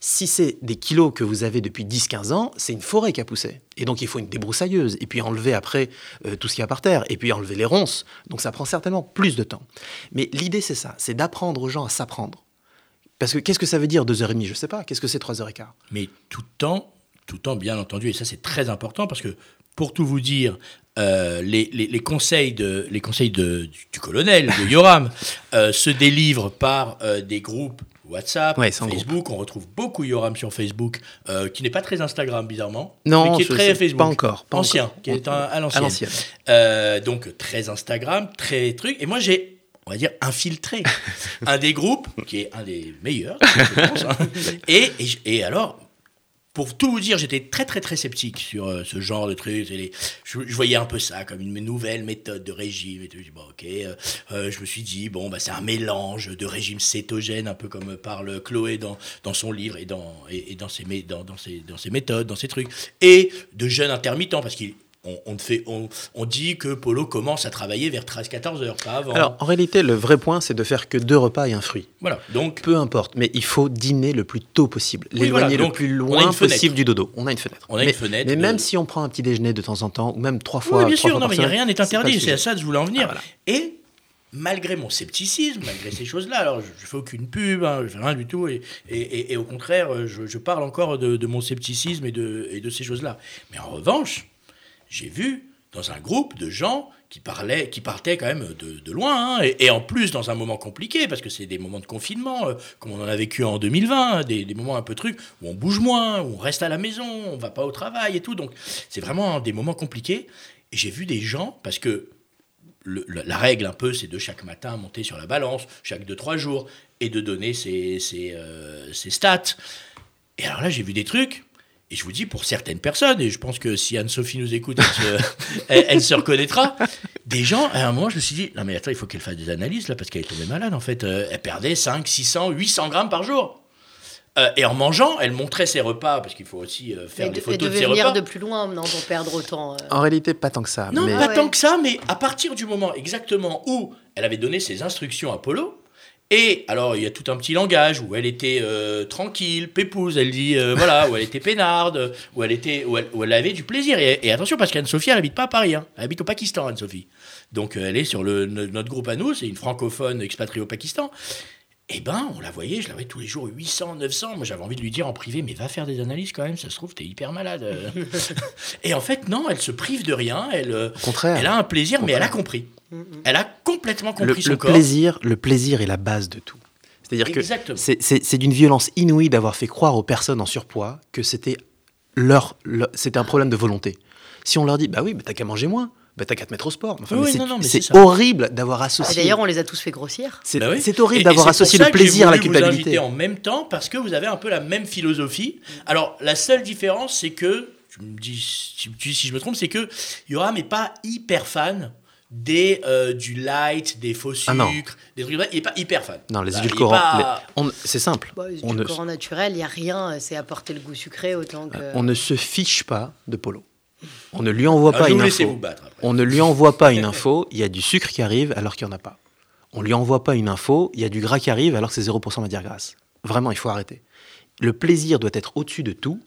Si c'est des kilos que vous avez depuis 10-15 ans, c'est une forêt qui a poussé. Et donc il faut une débroussailleuse, et puis enlever après euh, tout ce qu'il y a par terre, et puis enlever les ronces. Donc ça prend certainement plus de temps. Mais l'idée c'est ça, c'est d'apprendre aux gens à s'apprendre. Parce que qu'est-ce que ça veut dire 2h30 Je ne sais pas. Qu'est-ce que c'est 3h15 Mais tout temps, tout temps bien entendu, et ça c'est très important parce que pour tout vous dire, euh, les, conseils, de, les conseils de, du, colonel, de Yoram, euh, se délivrent par euh, des groupes WhatsApp, Facebook. On retrouve beaucoup Yoram sur Facebook, qui n'est pas très Instagram, bizarrement. Non, mais qui est très Facebook. Pas encore. ancien, qui est à l'ancienne. donc, très Instagram, très truc. Et moi, j'ai on va dire, infiltré un des groupes, qui est un des meilleurs, je pense. Hein. et, et, alors, pour tout vous dire, j'étais très très très sceptique sur euh, ce genre de trucs. Je, voyais un peu ça comme une nouvelle méthode de régime. Et. Euh, euh, je me suis dit bon, bah, c'est un mélange de régime cétogène, un peu comme parle Chloé dans, dans son livre et dans et, dans ses dans, ses, dans ses méthodes, dans ses trucs, et de jeûne intermittent parce qu'il on, on, fait, on, on, dit que Polo commence à travailler vers 13-14 heures, pas avant. Alors, en réalité, le vrai point, c'est de faire que deux repas et un fruit. Voilà, donc... Peu importe, mais il faut dîner le plus tôt possible, oui, l'éloigner voilà, le plus loin possible du dodo. On a une fenêtre. On a mais, une fenêtre. Mais même si on prend un petit déjeuner de temps en temps, ou même trois fois, oui, bien trois sûr, fois non, par mais rien n'est interdit, c'est à ça que je voulais en venir. Ah, voilà. Et malgré mon scepticisme, malgré ces choses-là, alors je ne fais aucune pub, hein, je fais rien du tout, et, et, et, et au contraire, je, je, parle encore de, de, mon scepticisme et de, et de ces choses-là. Mais en revanche, j'ai vu dans un groupe de gens qui parlaient, qui partaient quand même de, loin, hein, et, en plus dans un moment compliqué, parce que c'est des moments de confinement, euh, comme on en a vécu en 2020, hein, des, moments un peu trucs, où on bouge moins, où on reste à la maison, on va pas au travail et tout, donc c'est vraiment des moments compliqués. Et j'ai vu des gens, parce que la règle un peu, c'est de chaque matin monter sur la balance, chaque 2-3 jours, et de donner ses, ses, euh, ses stats. Et alors là, j'ai vu des trucs, et je vous dis, pour certaines personnes, et je pense que si Anne-Sophie nous écoute, elle se, elle, elle se, reconnaîtra, des gens, à un moment, je me suis dit, non mais attends, il faut qu'elle fasse des analyses, là, parce qu'elle est tombée malade, en fait. Euh, elle perdait 5, 600, 800 grammes par jour. Euh, et en mangeant, elle montrait ses repas, parce qu'il faut aussi euh, faire des de, photos elle de ses venir repas. de plus loin non, pour perdre autant. euh. En réalité, pas tant que ça. Non, mais... pas ouais. tant que ça, mais à partir du moment exactement où elle avait donné ses instructions à Polo, et alors, il y a tout un petit langage où elle était euh, tranquille, pépouse, elle dit, euh, voilà, où elle était peinarde, où elle, était, où elle, où elle avait du plaisir. Et, et attention, parce qu'Anne-Sophie, elle habite pas à Paris, hein. elle habite au Pakistan, Anne-Sophie. Donc, euh, elle est sur le, notre groupe à nous, c'est une francophone expatriée au Pakistan. Eh ben, on la voyait, je la voyais tous les jours 800, 900. Moi, j'avais envie de lui dire en privé, mais va faire des analyses quand même, ça se trouve, t'es hyper malade. et en fait, non, elle se prive de rien, elle, Au contraire. elle a un plaisir, mais elle a compris. Elle a complètement le, compris son le corps. plaisir, le plaisir est la base de tout. C'est-à-dire que c'est- d'une violence inouïe d'avoir fait croire aux personnes en surpoids que c'était leur, leur- c'était un problème de volonté. Si on leur dit, bah oui, bah t'as qu'à manger moins, bah t'as qu'à te mettre au sport. Enfin, Oui, mais c'est- horrible d'avoir Et associé. D'ailleurs, on les a tous fait grossir. C'est Bah oui. horrible d'avoir associé le plaisir à la Vous culpabilité. inviter en même temps parce que vous avez un peu la même philosophie. Alors la seule différence, c'est que tu me dis, tu me dis si je me trompe, c'est que Yoram n'est pas hyper fan des euh, du light, des faux sucres, Ah des trucs. comme ça. Il est pas hyper fan. Non, les Bah, édulcorants, pas- les- c'est simple. Bah, on, du ne, corps naturel, il n'y a rien, c'est apporter le goût sucré autant que. on ne se fiche pas de Polo. On ne lui envoie Ah, pas une vous laissez info. vous battre. après. On ne lui envoie pas une info, il y a du sucre qui arrive alors qu'il n'y en a pas. On lui envoie pas une info, il y a du gras qui arrive alors que c'est 0% matière grasse. Vraiment, il faut arrêter. Le plaisir doit être au-dessus de tout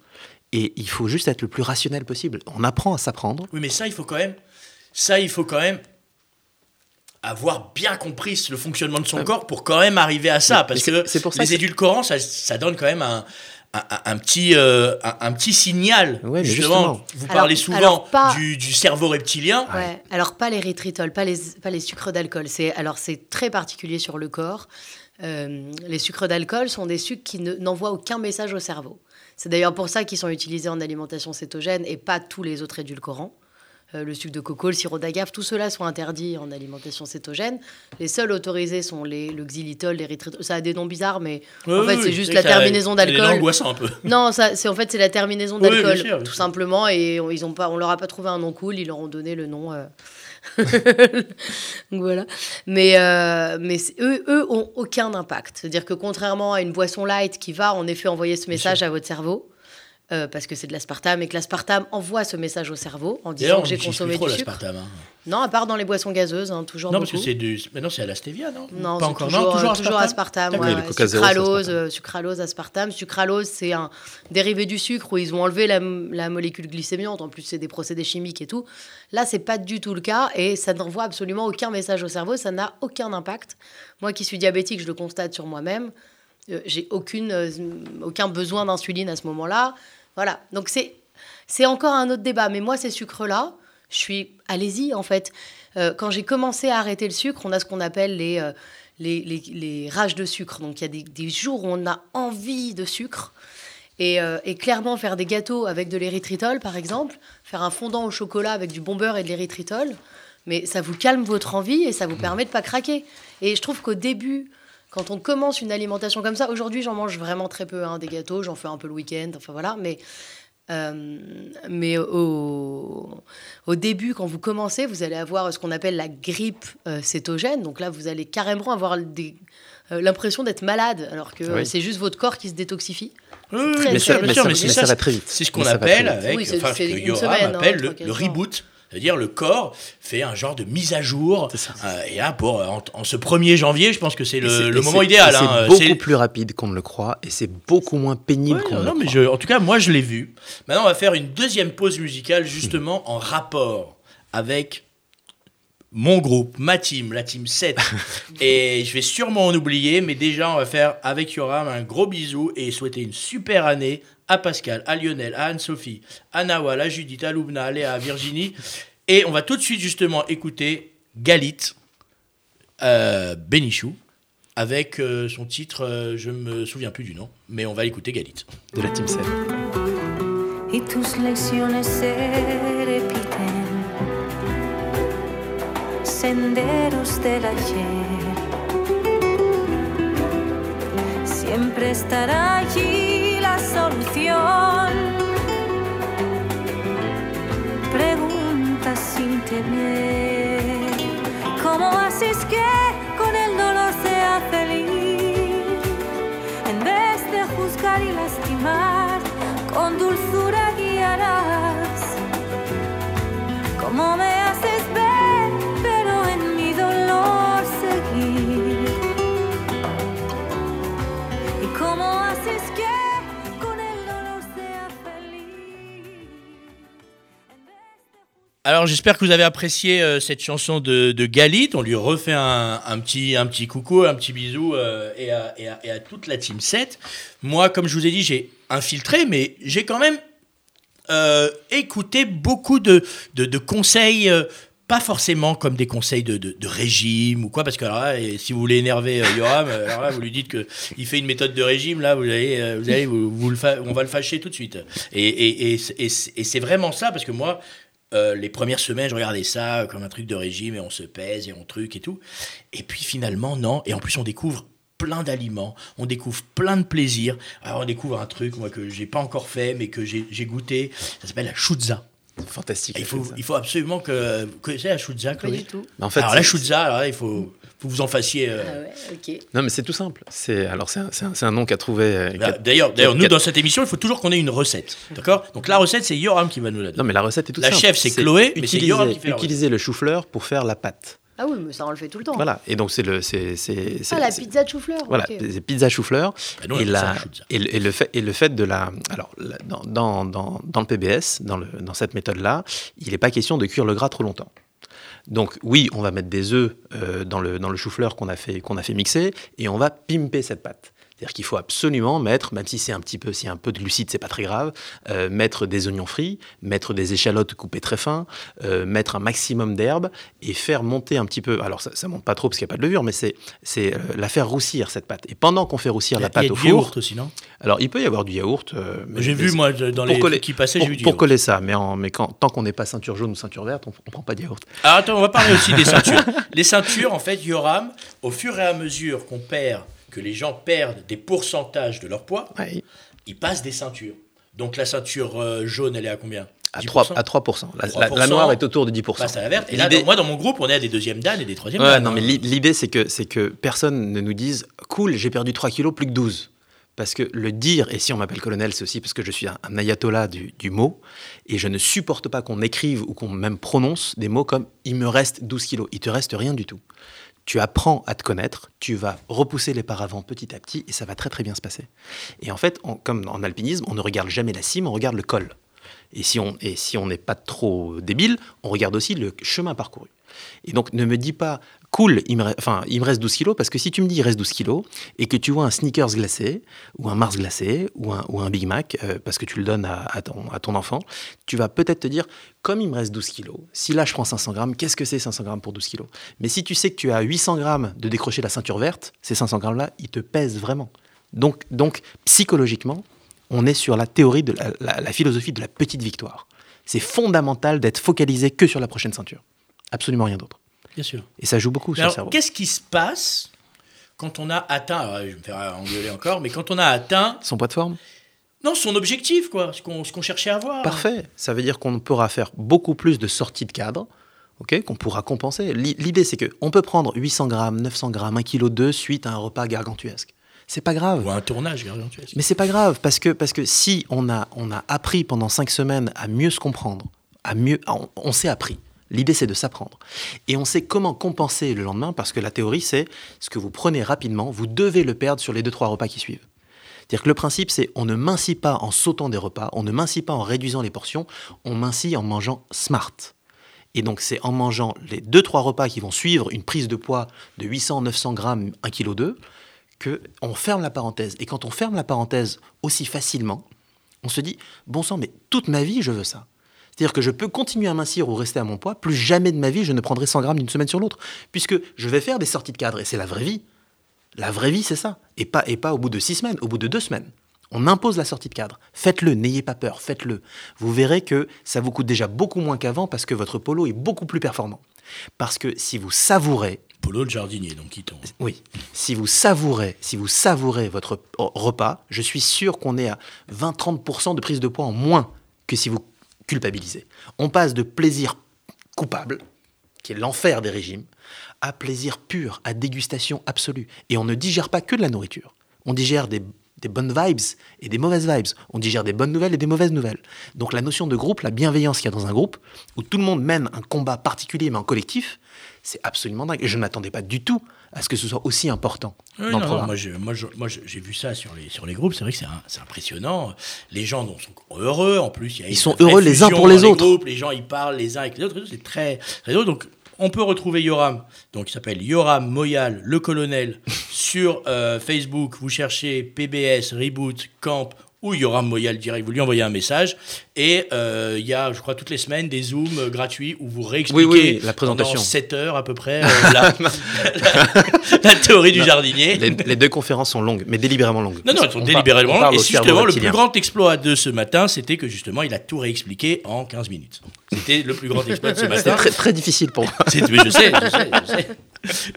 et il faut juste être le plus rationnel possible. On apprend à s'apprendre. Oui, mais ça, il faut quand même, ça, il faut quand même avoir bien compris le fonctionnement de son Ah. corps pour quand même arriver à ça, Mais- parce mais que c'est pour ça les que- édulcorants, ça, ça donne quand même un, un, un petit, euh, un, un petit signal. Ouais, justement, justement. vous Alors- parlez souvent alors pas- du, du cerveau reptilien. Ouais. Alors pas les rétritols, pas les, pas les sucres d'alcool. C'est alors c'est très particulier sur le corps. Euh, les sucres d'alcool sont des sucres qui ne- n'envoient aucun message au cerveau. C'est d'ailleurs pour ça qu'ils sont utilisés en alimentation cétogène et pas tous les autres édulcorants. Euh, le sucre de coco, le sirop d'agave, tout cela sont interdits en alimentation cétogène. Les seuls autorisés sont les, le xylitol, l'érythritol. Ça a des noms bizarres, mais Oui, en fait oui, c'est juste la terminaison d'alcool. un peu. Non, c'est en fait c'est la terminaison d'alcool, tout simplement, et on, ils ont pas, on leur a pas trouvé un nom cool, ils leur ont donné le nom. euh. Donc voilà. Mais euh, mais eux, eux ont aucun impact. C'est-à-dire que contrairement à une boisson light qui va en effet envoyer ce message à votre cerveau. Euh, parce que c'est de l'aspartame et que l'aspartame envoie ce message au cerveau en disant que j'ai consommé plus trop du sucre. l'aspartame. hein. Non, à part dans les boissons gazeuses, hein, toujours Non, beaucoup. parce que c'est du. Mais non, c'est à la stevia, non? Non, pas c'est encore. toujours, non, toujours euh, toujours aspartame. D'accord. ouais, sucralose, aspartame. euh, sucralose, aspartame. Sucralose, c'est un dérivé du sucre où ils ont enlevé la, la molécule glycémiante. En plus, c'est des procédés chimiques et tout. Là, c'est pas du tout le cas et ça n'envoie absolument aucun message au cerveau. Ça n'a aucun impact. Moi qui suis diabétique, je le constate sur moi-même. Euh, J'ai aucune, aucun besoin d'insuline à ce moment-là. Voilà. Donc c'est c'est encore un autre débat. Mais moi, ces sucres-là, je suis allez-y en fait. Euh, quand j'ai commencé à arrêter le sucre, on a ce qu'on appelle les, euh, les, les, les rages de sucre. Donc il y a des, des jours où on a envie de sucre. Et, euh, et clairement, faire des gâteaux avec de l'érythritol, par exemple, faire un fondant au chocolat avec du bon beurre et de l'érythritol, mais ça vous calme votre envie et ça vous permet de pas craquer. Et je trouve qu'au début, quand on commence une alimentation comme ça, aujourd'hui j'en mange vraiment très peu, hein, des gâteaux, j'en fais un peu le week-end, enfin voilà, mais euh, mais au, au début, quand vous commencez, vous allez avoir ce qu'on appelle la grippe euh, cétogène. Donc là, vous allez carrément avoir des, euh, l'impression d'être malade, alors que Oui. c'est juste votre corps qui se détoxifie. Oui, oui, très, bien Mais ça, bien mais sûr, ça- mais mais c'est ça ça, va très vite. C'est ce qu'on appelle avec, Oui, c'est- enfin, ce c'est que une Yoram semaine, hein, appelle le, reboot. C'est-à-dire le corps fait un genre de mise à jour. Euh, et là, pour, en, en ce 1er janvier, je pense que c'est le, moment idéal. hein. C'est C'est- beaucoup plus rapide qu'on ne le croit et c'est beaucoup moins pénible Ouais, qu'on ne non, le mais croit. je- en tout cas, moi, je l'ai vu. Maintenant, on va faire une deuxième pause musicale, justement, en rapport avec mon groupe, ma team, la team 7. et je vais sûrement en oublier, mais déjà, on va faire avec Yoram un gros bisou et souhaiter une super année à Pascal, à Lionel, à Anne-Sophie, à Nawal, à Judith, à Loubna, à Léa, à Virginie. Et on va tout de suite, justement, écouter Galit, euh, Bénichou, avec euh, son titre, euh, je me souviens plus du nom, mais on va écouter Galit. De la Team 7. y tus lecciones se repiten. Senderos del ayer. Siempre estará allí solución. Pregunta sin temer. ¿Cómo haces que con el dolor sea feliz? En vez de juzgar y lastimar, con dulzura Alors j'espère que vous avez apprécié euh, cette chanson de, de Galit. On lui refait un, petit, un petit coucou, un petit bisou euh, et, à, toute la Team 7. Moi, comme je vous ai dit, j'ai infiltré, mais j'ai quand même euh, écouté beaucoup de, de, conseils. pas forcément comme des conseils de, régime ou quoi, parce que alors si vous voulez énerver euh, Yoram, vous lui dites qu'il fait une méthode de régime, là, vous allez, vous allez on va le fâcher tout de suite. Et, et, et, et c'est vraiment ça, parce que moi, euh, les premières semaines, je regardais ça comme un truc de régime et on se pèse et on truc et tout. Et puis finalement, non. Et en plus, on découvre plein d'aliments, on découvre plein de plaisirs. Alors, on découvre un truc moi, que j'ai pas encore fait, mais que j'ai goûté. Ça s'appelle la chutza. C'est fantastique. Il faut, Team 7. il faut absolument que. Vous connaissez la chutza, Pas Chloé du tout. Mais en fait, Alors, la chutza, alors là, il faut que vous en fassiez. euh, Ah ouais. Non, mais c'est tout simple. C'est alors c'est un, c'est un- c'est un nom qu'a trouvé. euh, bah, D'ailleurs, d'ailleurs, nous, dans cette émission, il faut toujours qu'on ait une recette. D'accord? Donc, la recette, c'est Yoram qui va nous la donner. Non, mais la recette est toute La simple. chef, c'est Chloé, mais c'est utiliser, Yoram qui fait la utiliser le chou-fleur pour faire la pâte. Ah oui, mais ça on le fait tout le temps. Voilà. Et donc c'est le c'est c'est c'est- Ah, la c'est- pizza de chou-fleur. Voilà, ok. des pizzas chou-fleur. Bah, et, la- la et, le, et le fait, et le fait de la. Alors, la- dans, dans, dans, dans le PBS, dans, le, dans cette méthode-là, il n'est pas question de cuire le gras trop longtemps. Donc, oui, on va mettre des œufs euh, dans le, chou-fleur qu'on a fait mixer et on va pimper cette pâte. C'est-à-dire qu'il faut absolument mettre, même si c'est un petit peu, a un peu de glucides, c'est pas très grave, euh, mettre des oignons frits, mettre des échalotes coupées très fin, euh, mettre un maximum d'herbes et faire monter un petit peu. Alors ça, ça monte pas trop parce qu'il n'y a pas de levure, mais c'est c'est euh, la faire roussir cette pâte. Et pendant qu'on fait roussir la pâte il y a au du four, yaourt aussi, non? alors il peut y avoir du yaourt. J'ai vu, moi, dans les coller- qui passaient, j'ai vu du pour yaourt. coller ça, mais, en, mais quand, tant qu'on n'est pas ceinture jaune ou ceinture verte, on, on prend pas de yaourt. Alors attends, on va parler aussi des ceintures. les ceintures, en fait, Yoram, au fur et à mesure qu'on perd, que les gens perdent des pourcentages de leur poids, Ouais, ils passent des ceintures. Donc la ceinture euh, jaune, elle est à combien? À 10%? 3, à 3%. La, la- la 3%, noire est autour de 10%. passe à la verte. Et là, dans- moi, dans mon groupe, on est à des deuxièmes dan et des troisièmes Ouais, dan. non, hein. mais l'i- l'idée, c'est que, c'est que personne ne nous dise Cool, j'ai perdu 3 kilos, plus que 12. Parce que le dire, et si on m'appelle colonel, c'est aussi parce que je suis un, un ayatollah du, du mot, et je ne supporte pas qu'on écrive ou qu'on même prononce des mots comme il me reste 12 kilos. Il te reste rien du tout. Tu apprends à te connaître, tu vas repousser les paravents petit à petit, et ça va très très bien se passer. Et en fait, comme en alpinisme, on ne regarde jamais la cime, on regarde le col. Et si on et si on n'est pas trop débile, on regarde aussi le chemin parcouru. Et donc ne me dis pas cool, il me, reste 12 kilos, parce que si tu me dis il reste 12 kilos et que tu vois un sneakers glacé ou un Mars glacé ou un, ou un Big Mac euh, parce que tu le donnes à, ton, à ton enfant, tu vas peut-être te dire comme il me reste 12 kilos, si là je prends 500 grammes, qu'est-ce que c'est 500 grammes pour 12 kilos? Mais si tu sais que tu as 800 grammes de décrocher la ceinture verte, ces 500 grammes là, ils te pèsent vraiment. Donc, donc psychologiquement, on est sur la théorie de la philosophie de la petite victoire. C'est fondamental d'être focalisé que sur la prochaine ceinture. Absolument rien d'autre. Bien sûr. Et ça joue beaucoup Mais sur le alors, cerveau. qu'est-ce qui se passe quand on a atteint, alors, je vais me faire engueuler encore, mais quand on a atteint, Son poids de forme non, son objectif, quoi, ce qu'on qu'on cherchait à avoir. Parfait. Ça veut dire qu'on pourra faire beaucoup plus de sorties de cadre. ok, qu'on pourra compenser. L'i- L'idée, c'est qu'on peut prendre 800 grammes, 900 grammes, 1 kg de suite à un repas gargantuesque. C'est pas grave. Ou un tournage gargantuesque. Mais c'est pas grave, parce que, parce que si on a, on a appris pendant cinq semaines à mieux se comprendre, à mieux, on, on s'est appris. L'idée, c'est de s'apprendre. Et on sait comment compenser le lendemain, parce que la théorie, c'est ce que vous prenez rapidement, vous devez le perdre sur les deux, trois repas qui suivent. C'est-à-dire que le principe, c'est on ne mincit pas en sautant des repas, on ne mincit pas en réduisant les portions, on mincit en mangeant smart. Et donc, c'est en mangeant les deux, trois repas qui vont suivre une prise de poids de 800, 900 grammes, 1 kg 2, que on ferme la parenthèse. Et quand on ferme la parenthèse aussi facilement, on se dit, bon sang, mais toute ma vie, je veux ça. C'est-à-dire que je peux continuer à mincir ou rester à mon poids, plus jamais de ma vie, je ne prendrai 100 grammes d'une semaine sur l'autre. Puisque je vais faire des sorties de cadre, et c'est la vraie vie. La vraie vie, c'est ça. Et pas, et pas au bout de six semaines, au bout de deux semaines. On impose la sortie de cadre. Faites-le, n'ayez pas peur, faites-le. Vous verrez que ça vous coûte déjà beaucoup moins qu'avant parce que votre polo est beaucoup plus performant. Parce que si vous savourez, Polo de jardinier, donc qui tombe. oui, si vous savourez, si vous savourez votre o- repas, je suis sûr qu'on est à 20-30% de prise de poids en moins que si vous culpabilisez. On passe de plaisir coupable, qui est l'enfer des régimes, à plaisir pur, à dégustation absolue. Et on ne digère pas que de la nourriture. On digère des, des bonnes vibes et des mauvaises vibes. On digère des bonnes nouvelles et des mauvaises nouvelles. Donc la notion de groupe, la bienveillance qu'il y a dans un groupe, où tout le monde mène un combat particulier mais en collectif, c'est absolument dingue. Et je ne m'attendais pas du tout à ce que ce soit aussi important Oui, dans non, le non, programme. moi, j'ai vu ça sur les, sur les groupes, c'est vrai que c'est impressionnant. Les gens donc, sont heureux, en plus. il y a Ils sont heureux les uns pour les autres. groupes, les gens, ils parlent les uns avec les autres, c'est très, très. Donc, on peut retrouver Yoram, donc il s'appelle Yoram Moyal, le colonel, sur euh, Facebook. Vous cherchez PBS, Reboot, Camp ou Yoram Moyal direct, vous lui envoyez un message. Et euh, il y a, je crois, toutes les semaines, des Zooms euh, gratuits où vous réexpliquez Oui, oui, la présentation. pendant 7 heures à peu près euh, la, la- la théorie du jardinier. Les, les deux conférences sont longues, mais délibérément longues. Non, non, ils sont On délibérément. on parle et justement, le plus grand exploit de ce matin, c'était que justement, il a tout réexpliqué en 15 minutes. C'était le plus grand exploit de ce matin. très, très difficile pour moi. Oui, je sais, je sais, je sais.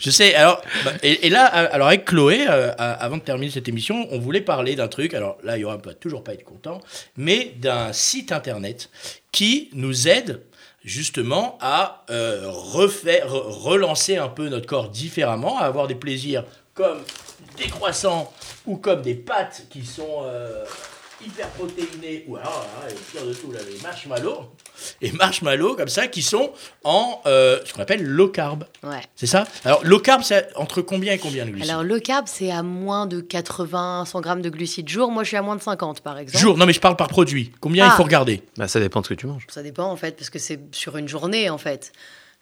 Je sais. Alors, bah, et, et là, alors avec Chloé, euh, avant de terminer cette émission, on voulait parler d'un truc. Alors là, il y aura toujours pas être content, mais d'un site internet qui nous aide justement à euh, relancer un peu notre corps différemment, à avoir des plaisirs comme des croissants ou comme des pâtes qui sont euh, hyper protéinées ou alors le pire de tout là, les marshmallows et marshmallows comme ça qui sont en euh, ce qu'on appelle low carb. Ouais. C'est ça? Alors low carb c'est entre combien et combien de glucides? Alors, le carb, c'est à moins de 80, 100 grammes de glucides jour. Moi, je suis à moins de 50, par exemple. Jour, non mais je parle par produit. Combien il Ah. faut regarder? Bah, ça dépend de ce que tu manges. Ça dépend, en fait, parce que c'est sur une journée, en fait.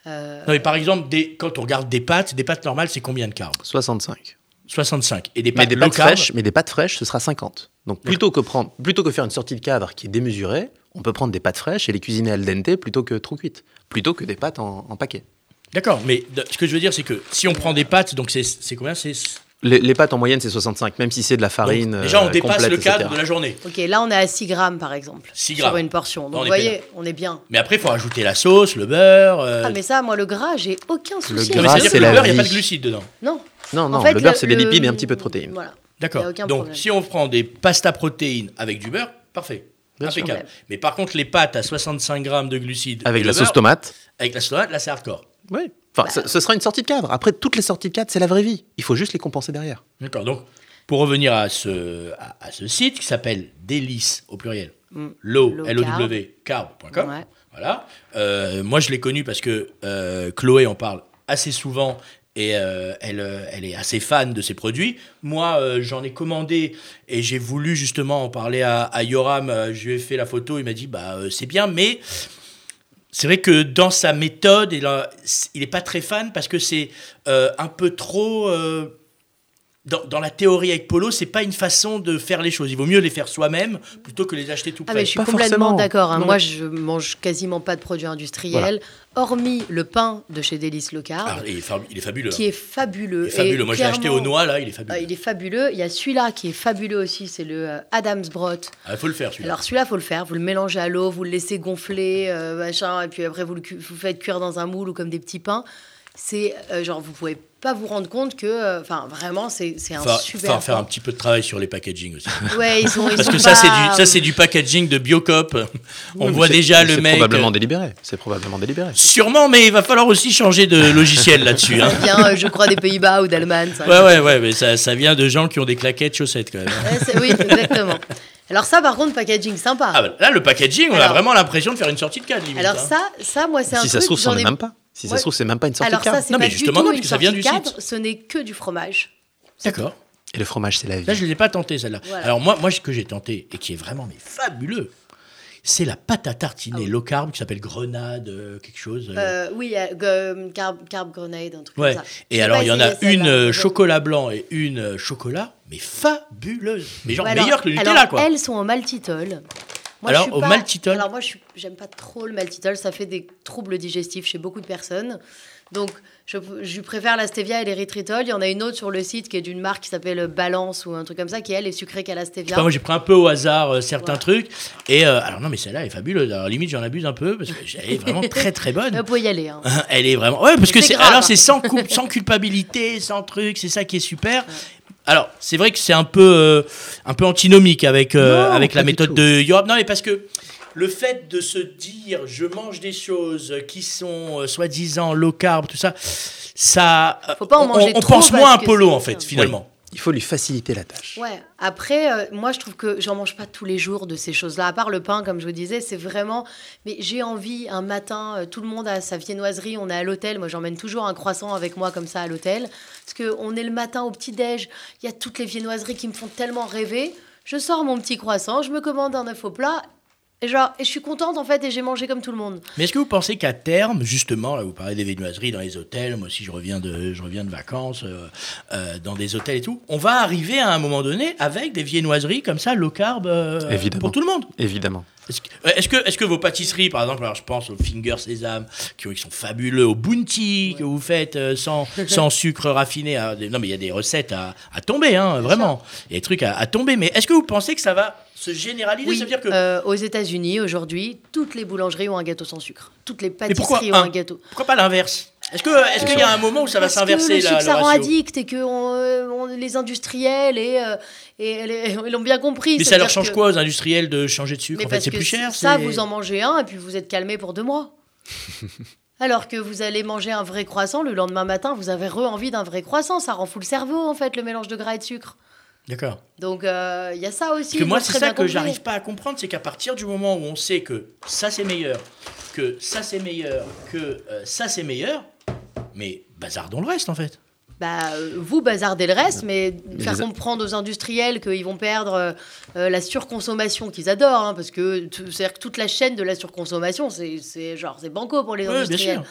Euh, Non mais par exemple des, quand on regarde des pâtes, des pâtes normales c'est combien de carbs? 65. 65 et des Mais pâtes des fraîches, mais des pâtes fraîches, ce sera 50. Donc plutôt que prendre, plutôt que faire une sortie de cadre qui est démesurée, on peut prendre des pâtes fraîches et les cuisiner al dente plutôt que trop cuites, plutôt que des pâtes en, en paquet. D'accord, mais ce que je veux dire c'est que si on prend des pâtes donc c'est c'est combien C'est Les, les pâtes en moyenne c'est 65, même si c'est de la farine. donc, déjà on euh, dépasse complète, le cadre etc. de la journée. Ok, là, on est à 6 grammes, par exemple. 6 Sur grammes. une portion. Donc, On vous voyez, on est bien. Mais après il faut rajouter la sauce, le beurre. euh, Ah, mais ça, moi, le gras, j'ai aucun souci. mais gras, c'est que le beurre il n'y a pas de glucides dedans. Non. Non, non, En fait, le beurre c'est des lipides et un petit peu de protéines. Voilà. D'accord. Donc, problème. si on prend des pasta protéines avec du beurre, parfait. Bien sûr. Impeccable. Mais par contre, les pâtes à 65 grammes de glucides. Avec la sauce tomate. Avec la sauce tomate, là, c'est hardcore. Oui. Enfin, ce, ce sera une sortie de cadre. Après, toutes les sorties de cadre, c'est la vraie vie. Il faut juste les compenser derrière. D'accord. Donc, pour revenir à ce, à, à ce site qui s'appelle Délice au pluriel, Mm. low, Low L-O-W, carb.com. Ouais. Voilà. Euh, moi, je l'ai connu parce que euh, Chloé en parle assez souvent et euh, elle, euh, elle est assez fan de ces produits. Moi, euh, j'en ai commandé et j'ai voulu justement en parler à, Yoram. Je lui ai fait la photo, il m'a dit bah c'est bien, mais c'est vrai que dans sa méthode, il n'est pas très fan parce que c'est un peu trop. Dans, dans la théorie avec Polo, c'est pas une façon de faire les choses. Il vaut mieux les faire soi-même plutôt que les acheter tout Ah, prêts. mais je suis Pas complètement d'accord. hein. Moi, mais- je mange quasiment pas de produits industriels, hormis le pain de chez Délice Low Carb, Ah, il, est fab- il est fabuleux. qui est fabuleux. Il est fabuleux. Et Moi, je l'ai acheté aux clairement, noix, là, il est fabuleux. euh, il est fabuleux. Il y a celui-là qui est fabuleux aussi, c'est le euh, Adam's Brot. Ah, Il faut le faire, celui-là. Alors celui-là, faut le faire. Vous le mélangez à l'eau, vous le laissez gonfler, euh, machin, et puis après vous le vous faites cuire dans un moule ou comme des petits pains. C'est euh, genre vous pouvez pas vous rendre compte que, euh, enfin, vraiment, c'est c'est un Faut, super. faut faire un petit peu de travail sur les packaging aussi. Ouais, ils sont. ils Parce que ça, c'est du, ça, c'est du packaging de Biocop. On Oui, voit c'est- déjà le C'est mec. probablement euh, délibéré. C'est probablement délibéré. Sûrement, mais il va falloir aussi changer de logiciel là-dessus. hein. Ça vient, euh, je crois, des Pays-Bas ou d'Allemagne. ça. Ouais, ouais, ouais, mais ça, ça vient de gens qui ont des claquettes chaussettes quand même. Ouais, c'est- oui, exactement. Alors ça, par contre, packaging sympa. Ah, bah, là, le packaging, on a vraiment l'impression de faire une sortie de cadre, limite. Alors hein. ça, ça, moi, c'est un Si truc. ça se trouve, est ai- même pas. Si ça se trouve, c'est même pas une sortie Alors de ça, cadre. c'est Non, pas mais du justement, tout non, une parce que ça vient du cadre, site. Ce n'est que du fromage. D'accord. Et le fromage, c'est la vie. Là, je ne l'ai pas tenté, celle-là. Voilà. Alors, moi, moi, ce que j'ai tenté, et qui est vraiment mais fabuleux, c'est la pâte à tartiner Ah oui. low carb qui s'appelle grenade, euh, quelque chose. euh. Euh, oui, carb, carb grenade, un truc Ouais. comme ça. Et alors, il y en a une euh, chocolat blanc et une euh, chocolat, mais fabuleuse. Mais genre Ouais, alors- meilleure que le Nutella, alors, quoi. Elles sont au maltitol. Moi, Alors, je suis au pas- maltitol Alors moi, je j'aime pas trop le maltitol. Ça fait des troubles digestifs chez beaucoup de personnes. Donc, je, je préfère la stevia et l'érythritol. Il y en a une autre sur le site qui est d'une marque qui s'appelle Balance ou un truc comme ça, qui elle est sucrée qu'à la stevia. pas, moi j'ai pris un peu au hasard euh, certains trucs. Et euh, alors non, mais celle-là est fabuleuse. Alors limite, j'en abuse un peu parce qu'elle est vraiment très très bonne. Vous pouvez y aller. hein. Elle est vraiment. Ouais, parce que C'est. Alors c'est sans, coup- sans culpabilité, sans truc. C'est ça qui est super. Alors c'est vrai que c'est un peu euh, un peu antinomique avec euh, Non, avec la méthode de Europe. Non, mais parce que le fait de se dire je mange des choses qui sont euh, soi-disant low carb, tout ça, ça. Faut pas en on- manger on, trop pense moins à Polo en fait finalement. Il faut lui faciliter la tâche. Ouais. Après, euh, moi, je trouve que j'en mange pas tous les jours de ces choses-là. À part le pain, comme je vous disais, c'est vraiment. Mais j'ai envie un matin. euh, tout le monde a sa viennoiserie. On est à l'hôtel. Moi, j'emmène toujours un croissant avec moi comme ça à l'hôtel, parce que on est le matin au petit déj. Il y a toutes les viennoiseries qui me font tellement rêver. Je sors mon petit croissant, je me commande un œuf au plat. Et genre, et je suis contente en fait, et j'ai mangé comme tout le monde. Mais est-ce que vous pensez qu'à terme, justement, là vous parlez des viennoiseries dans les hôtels, moi aussi je reviens de, je reviens de vacances euh, euh, dans des hôtels et tout, on va arriver à un moment donné avec des viennoiseries comme ça, low carb, euh, Évidemment. pour tout le monde? Évidemment. Est-ce que, est-ce que, est-ce que vos pâtisseries, par exemple, alors je pense aux Finger Sésame, qui, qui sont fabuleux, au Bounty que vous faites euh, sans, sans sucre raffiné, des- non mais il y a des recettes à, à tomber, hein, vraiment, il y a des trucs à, à tomber, mais est-ce que vous pensez que ça va se généraliser Oui, Ça veut dire que... euh, aux États-Unis aujourd'hui, toutes les boulangeries ont un gâteau sans sucre. Toutes les pâtisseries ont un un gâteau. pourquoi pas l'inverse? Est-ce que, est-ce qu'il y a un moment où ça va s'inverser là, ça rend addict et que on, euh, on- les industriels et, euh, et les- ils l'ont bien compris. Mais ça leur change que- quoi aux industriels de changer de sucre? Mais En fait, c'est plus cher. Ça, vous en mangez un et puis vous êtes calmé pour deux mois. Alors que vous allez manger un vrai croissant, le lendemain matin, vous avez re-envie d'un vrai croissant. Ça rend fou le cerveau, en fait, le mélange de gras et de sucre. D'accord. Donc, euh, il y a ça aussi. Que moi, c'est ça bien que j'arrive pas à comprendre, c'est qu'à partir du moment où on sait que ça c'est meilleur, que ça c'est meilleur, que euh, ça c'est meilleur, mais bazardons le reste en fait. Bah, euh, vous bazardez le reste, mais, faire les- comprendre aux industriels qu'ils vont perdre euh, la surconsommation qu'ils adorent, hein, parce que c'est-à-dire que toute la chaîne de la surconsommation, c'est genre c'est banco pour les bien industriels. sûr.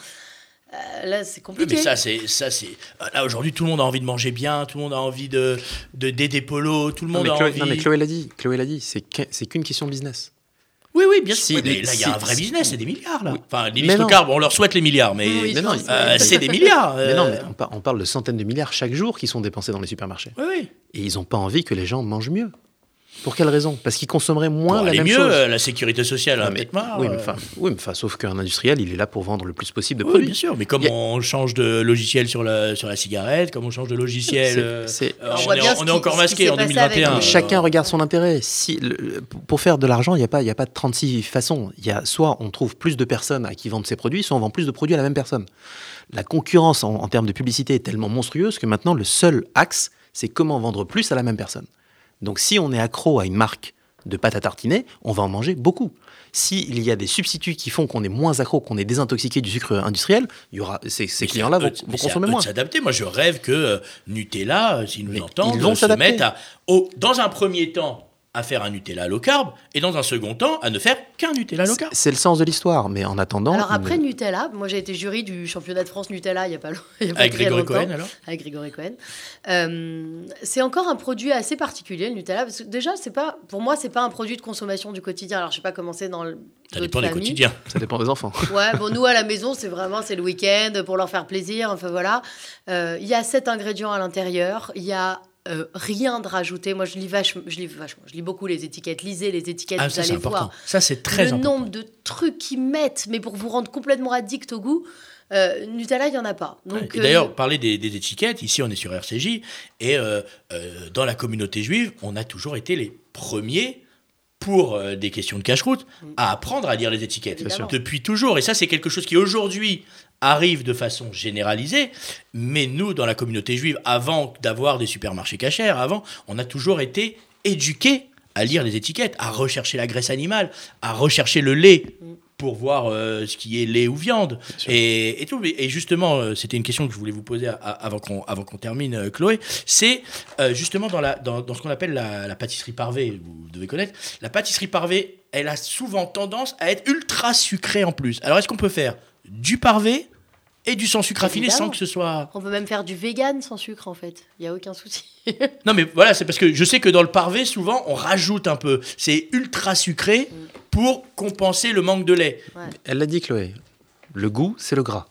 Euh, là, c'est compliqué. mais ça c'est ça c'est euh, là aujourd'hui tout le monde a envie de manger bien, tout le monde a envie de de d'aider Polo, tout le Non monde mais, a Chloé, envie. non, mais Chloé l'a dit. Chloé l'a dit. C'est qu'un- c'est qu'une question de business. Oui oui bien sûr. Mais là il y a un vrai si- business, c'est des milliards là. Oui. Enfin les non. carb, on leur souhaite les milliards, mais Oui, non, euh, c'est des milliards. Mais non, mais on, par- on parle de centaines de milliards chaque jour qui sont dépensés dans les supermarchés. Oui oui. Et ils n'ont pas envie que les gens mangent mieux. Pour quelle raison? Parce qu'ils consommeraient moins Pour la aller même mieux, chose. euh, la sécurité sociale, Non, hein, mais- peut-être marre. oui, mais euh. enfin, oui, mais enfin, sauf qu'un industriel, il est là pour vendre le plus possible de Oui, produits. bien sûr, mais comme a- on change de logiciel sur la, sur la cigarette, comme on change de logiciel, C'est- euh, c'est- euh, On on, voit est, bien on ce est qui- encore masqué en passé 2021. avec Mais Euh, chacun regarde son intérêt. Si, le- pour faire de l'argent, il n'y a, pas- il y a pas de 36 façons. Il y a, soit on trouve plus de personnes à qui vendre ses produits, soit on vend plus de produits à la même personne. La concurrence en, en termes de publicité est tellement monstrueuse que maintenant, le seul axe, c'est comment vendre plus à la même personne. Donc si on est accro à une marque de pâte à tartiner, on va en manger beaucoup. S'il y a des substituts qui font qu'on est moins accro, qu'on est désintoxiqué du sucre industriel, il y aura, ces, clients-là vont, consommer moins. s'adapter. Moi, je rêve que euh, Nutella, euh, s'ils nous Mais entendent, ils vont se s'adapter. mettent à, au- dans un premier temps à faire un Nutella low carb et dans un second temps à ne faire qu'un Nutella low carb. C'est le sens de l'histoire, mais en attendant. Alors après ne- Nutella, moi j'ai été jury du championnat de France Nutella il n'y a pas, long- il y a pas Avec Grégory longtemps. Cohen, alors? Avec Grégory Cohen. Euh, c'est encore un produit assez particulier, le Nutella, parce que déjà, c'est pas, pour moi, c'est pas un produit de consommation du quotidien. Alors, je sais pas comment c'est dans le- Ça dépend des quotidiens. Ça dépend des enfants. Ouais, bon, nous à la maison, c'est vraiment c'est le week-end pour leur faire plaisir. Enfin voilà, Euh, il y a sept ingrédients à l'intérieur. Il y a euh, rien de rajouté. Moi, je lis, vachement, je lis vachement, je lis beaucoup les étiquettes. Lisez les étiquettes, Ah, vous ça, allez important. voir Ça, c'est très le important. nombre de trucs qu'ils mettent, mais pour vous rendre complètement addict au goût. euh, Nutella, il n'y en a pas. Donc, Et euh, D'ailleurs, parler des, des étiquettes, ici on est sur RCJ, et euh, dans la communauté juive, on a toujours été les premiers pour des questions de cache-route à apprendre à lire les étiquettes. Depuis toujours. Et ça, c'est quelque chose qui aujourd'hui arrive de façon généralisée, mais nous, dans la communauté juive, avant d'avoir des supermarchés cachers, avant, on a toujours été éduqués à lire les étiquettes, à rechercher la graisse animale, à rechercher le lait pour voir euh, ce qui est lait ou viande et, et tout. Et justement, euh, c'était une question que je voulais vous poser à- à- avant qu'on avant qu'on termine, euh, Chloé. C'est justement dans, la, dans, dans ce qu'on appelle la, la pâtisserie parvée, vous devez connaître. La pâtisserie parvée, elle a souvent tendance à être ultra sucrée en plus. Alors, est-ce qu'on peut faire du parvé et du sans sucre raffiné sans que ce soit... On peut même faire du vegan sans sucre, en fait. Il n'y a aucun souci. Non, mais voilà, c'est parce que je sais que dans le parvé, souvent, on rajoute un peu. C'est ultra sucré pour compenser le manque de lait. Elle l'a dit, Chloé. Le goût, c'est le gras.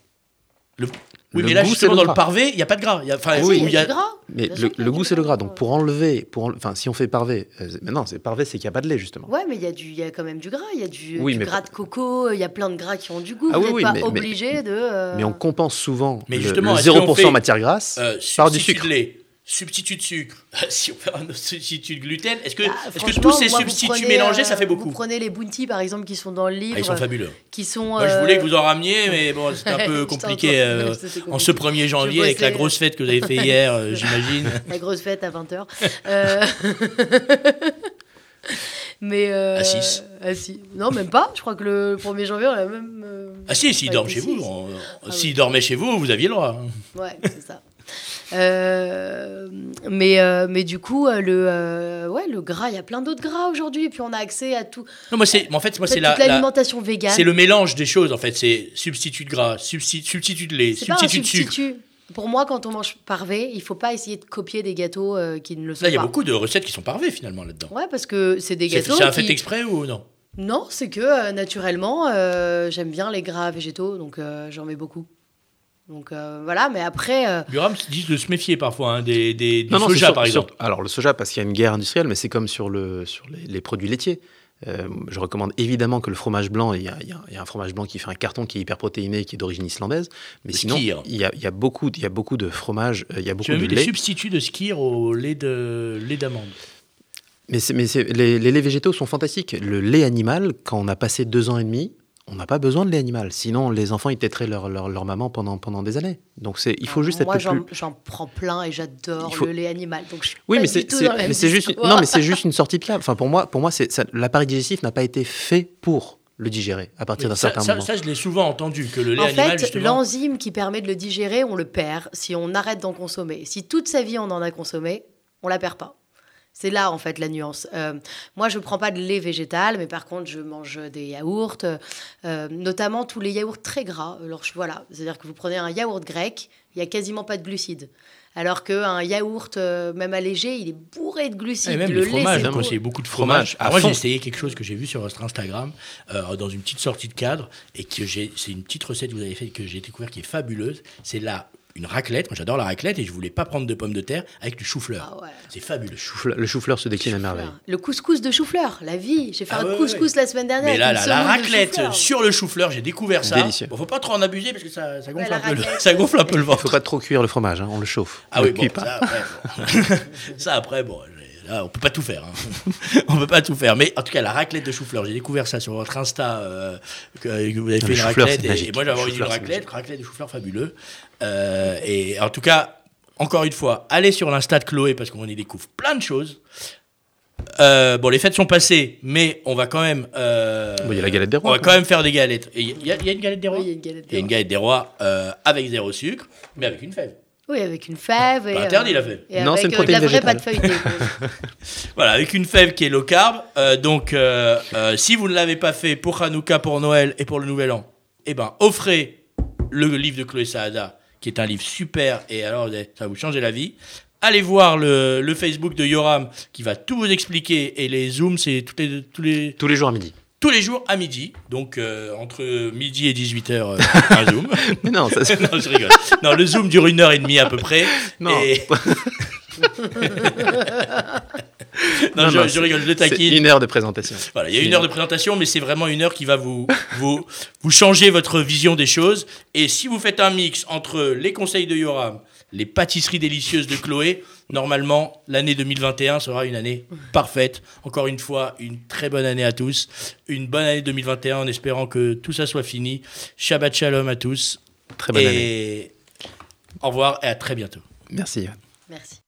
Le- Oui, Le mais là, goût, justement, c'est le dans le gras. parvé, il n'y a pas de gras. Il y a- enfin, oui, si, où il y a y gras. Mais le, le goût, c'est le gras. Donc pour enlever, pour enle- enfin, si on fait parvé, euh, mais non, c'est parvé, c'est qu'il n'y a pas de lait, justement. Ouais, mais il y, a du- il y a quand même du gras. Il y a du, Oui, du mais- gras de coco, il y a plein de gras qui ont du goût. Ah Vous oui, n'êtes oui, pas mais- mais- obligé de. euh, Mais on compense souvent Mais le, justement, le est-ce qu'on 0% fait, matière grasse Euh, par du sucre. de lait, substitut de sucre. si on fait un substitut de gluten, est-ce que, bah, est-ce que tous ces moi, vous substituts prenez, mélangés, euh, ça fait Vous beaucoup prenez les bounty, par exemple, qui sont dans le livre. Ah, Ils sont fabuleux. Qui sont. Moi, je euh, voulais que vous en rameniez, mais bon, c'était un peu compliqué euh, c'était en ce compliqué. 1er janvier avec la grosse fête que vous avez fait hier, euh, j'imagine. La grosse fête à 20h. Mais. euh, À six. à six. Non, même pas. Je crois que le 1er janvier, on a même. euh, Ah si, s'ils Ouais, dorment chez si. vous, on- Ah s'ils oui. dormaient chez vous, vous aviez le droit. Ouais, c'est ça. Euh, mais, euh, mais du coup, euh, le, euh, ouais, le gras, il y a plein d'autres gras aujourd'hui. Puis on a accès à tout. Non, moi, c'est, en fait, moi, c'est la, toute la- l'alimentation végane. c'est le mélange des choses, en fait. C'est substitut de gras, substitut, substitut de lait, pas substitut de sucre. Pour moi, quand on mange parvé, il faut pas essayer de copier des gâteaux qui ne le sont Là, il y a pas. beaucoup de recettes qui sont parvées, finalement, là-dedans. Ouais, parce que c'est des gâteaux. c'est un qui- fait exprès ou non? Non, c'est que naturellement, j'aime bien les gras végétaux, donc j'en mets beaucoup. Donc euh, voilà, mais après, euh, Buram dit de se méfier parfois hein, des, des, du Non, soja, sur- par sur- exemple. alors le soja, parce qu'il y a une guerre industrielle, mais c'est comme sur, le, sur les, les produits laitiers. Euh, je recommande évidemment que le fromage blanc, il y, a, il y un fromage blanc qui fait un carton qui est hyper protéiné, qui est d'origine islandaise. Mais Le sinon, il y a, il y a beaucoup, il y a beaucoup de fromage, euh, il y a beaucoup Tu as de vu des substituts de skir au lait, de, lait d'amande? Mais, mais les, les laits végétaux sont fantastiques. Le lait animal, quand on a passé deux ans et demi, on n'a pas besoin de lait animal. Sinon, les enfants, ils têteraient leur, leur, leur maman pendant, pendant des années. Donc, c'est, il faut juste moi être plus... j'en prends plein et j'adore faut- le lait animal. Donc je suis Oui, pas mais du c'est, tout c'est- dans la même mais c'est juste, histoire. non, mais c'est juste une sortie de câble. Enfin, pour moi, pour moi, c'est, ça- l'appareil digestif n'a pas été fait pour le digérer à partir d'un ça, certain ça, moment. ça, je l'ai souvent entendu, que le lait En animal, fait, justement... l'enzyme qui permet de le digérer, on le perd si on arrête d'en consommer. Si toute sa vie on en a consommé, on la perd pas. C'est là en fait la nuance. Euh, moi, je prends pas de lait végétal, mais par contre, je mange des yaourts, euh, notamment tous les yaourts très gras. Alors je- voilà, c'est-à-dire que vous prenez un yaourt grec, il y a quasiment pas de glucides. Alors qu'un yaourt, euh, même allégé, il est bourré de glucides. Et même le lait, c'est hein, moi j'ai beaucoup de Fromage fromage. à Alors moi j'ai essayé quelque chose que j'ai vu sur votre Instagram euh, dans une petite sortie de cadre et que j'ai, c'est une petite recette que vous avez faite que j'ai découvert qui est fabuleuse. C'est là une raclette. Moi j'adore la raclette et je voulais pas prendre de pommes de terre avec du chou-fleur. Ah ouais. C'est fabuleux. Chou-fleur- le chou-fleur se décline à merveille. Le couscous de chou-fleur, la vie. J'ai fait Ah un ouais, couscous la semaine dernière. Mais là, la, raclette sur le chou-fleur, j'ai découvert ça. Délicieux. Bon, faut pas trop en abuser parce que ça, ça gonfle, Ouais, un, peu le, ça gonfle un peu le Il ventre. faut pas trop cuire le fromage, hein, on le chauffe. Ah on oui, le bon, ça après, bon. ça après, bon, j'ai- là, on peut pas tout faire. hein. on peut pas tout faire. Mais en tout cas, la raclette de chou-fleur, j'ai découvert ça sur votre Insta, euh, que, vous avez fait Le une chou-fleur, raclette. c'est Et, magique. et moi, j'avais Le envie d'une raclette, magique. raclette de chou-fleur fabuleux. Euh, et en tout cas, encore une fois, allez sur l'Insta de Chloé parce qu'on y découvre plein de choses. Euh, bon, les fêtes sont passées, mais on va quand même. euh, il y a la galette des rois, On va quoi. quand même faire des galettes. Et Il y, a- il y a une galette des rois Oui, il y a une galette Il y a une des galette des rois euh, avec zéro sucre, mais avec une fève. Oui, avec une fève. Et, Pas interdit, euh, la fève. Et Non, c'est une euh, de la protéine vraie végétale. pâte feuilletée. Voilà, avec une fève qui est low carb. Euh, donc, euh, euh, si vous ne l'avez pas fait pour Hanouka, pour Noël et pour le Nouvel An, eh ben, offrez le livre de Chloé Saada, qui est un livre super. Et alors, ça va vous changer la vie. Allez voir le, le Facebook de Yoram, qui va tout vous expliquer. Et les Zooms, c'est tous les, tous les, Tous les jours à midi. Tous les jours à midi. Donc, euh, entre midi et 18h, un Zoom. Mais non, ça, c'est- non, je rigole. Non, le Zoom dure une heure et demie à peu près. Non. Et- non, Non, je, non, je rigole, je le C'est taquine. une heure de présentation. Voilà, il y a une heure de présentation, mais c'est vraiment une heure qui va vous, vous, vous changer votre vision des choses. Et si vous faites un mix entre les conseils de Yoram, les pâtisseries délicieuses de Chloé, normalement, l'année 2021 sera une année parfaite. Encore une fois, une très bonne année à tous. Une bonne année 2021 en espérant que tout ça soit fini. Shabbat Shalom à tous. Très bonne et année. au revoir et à très bientôt. Merci. Merci.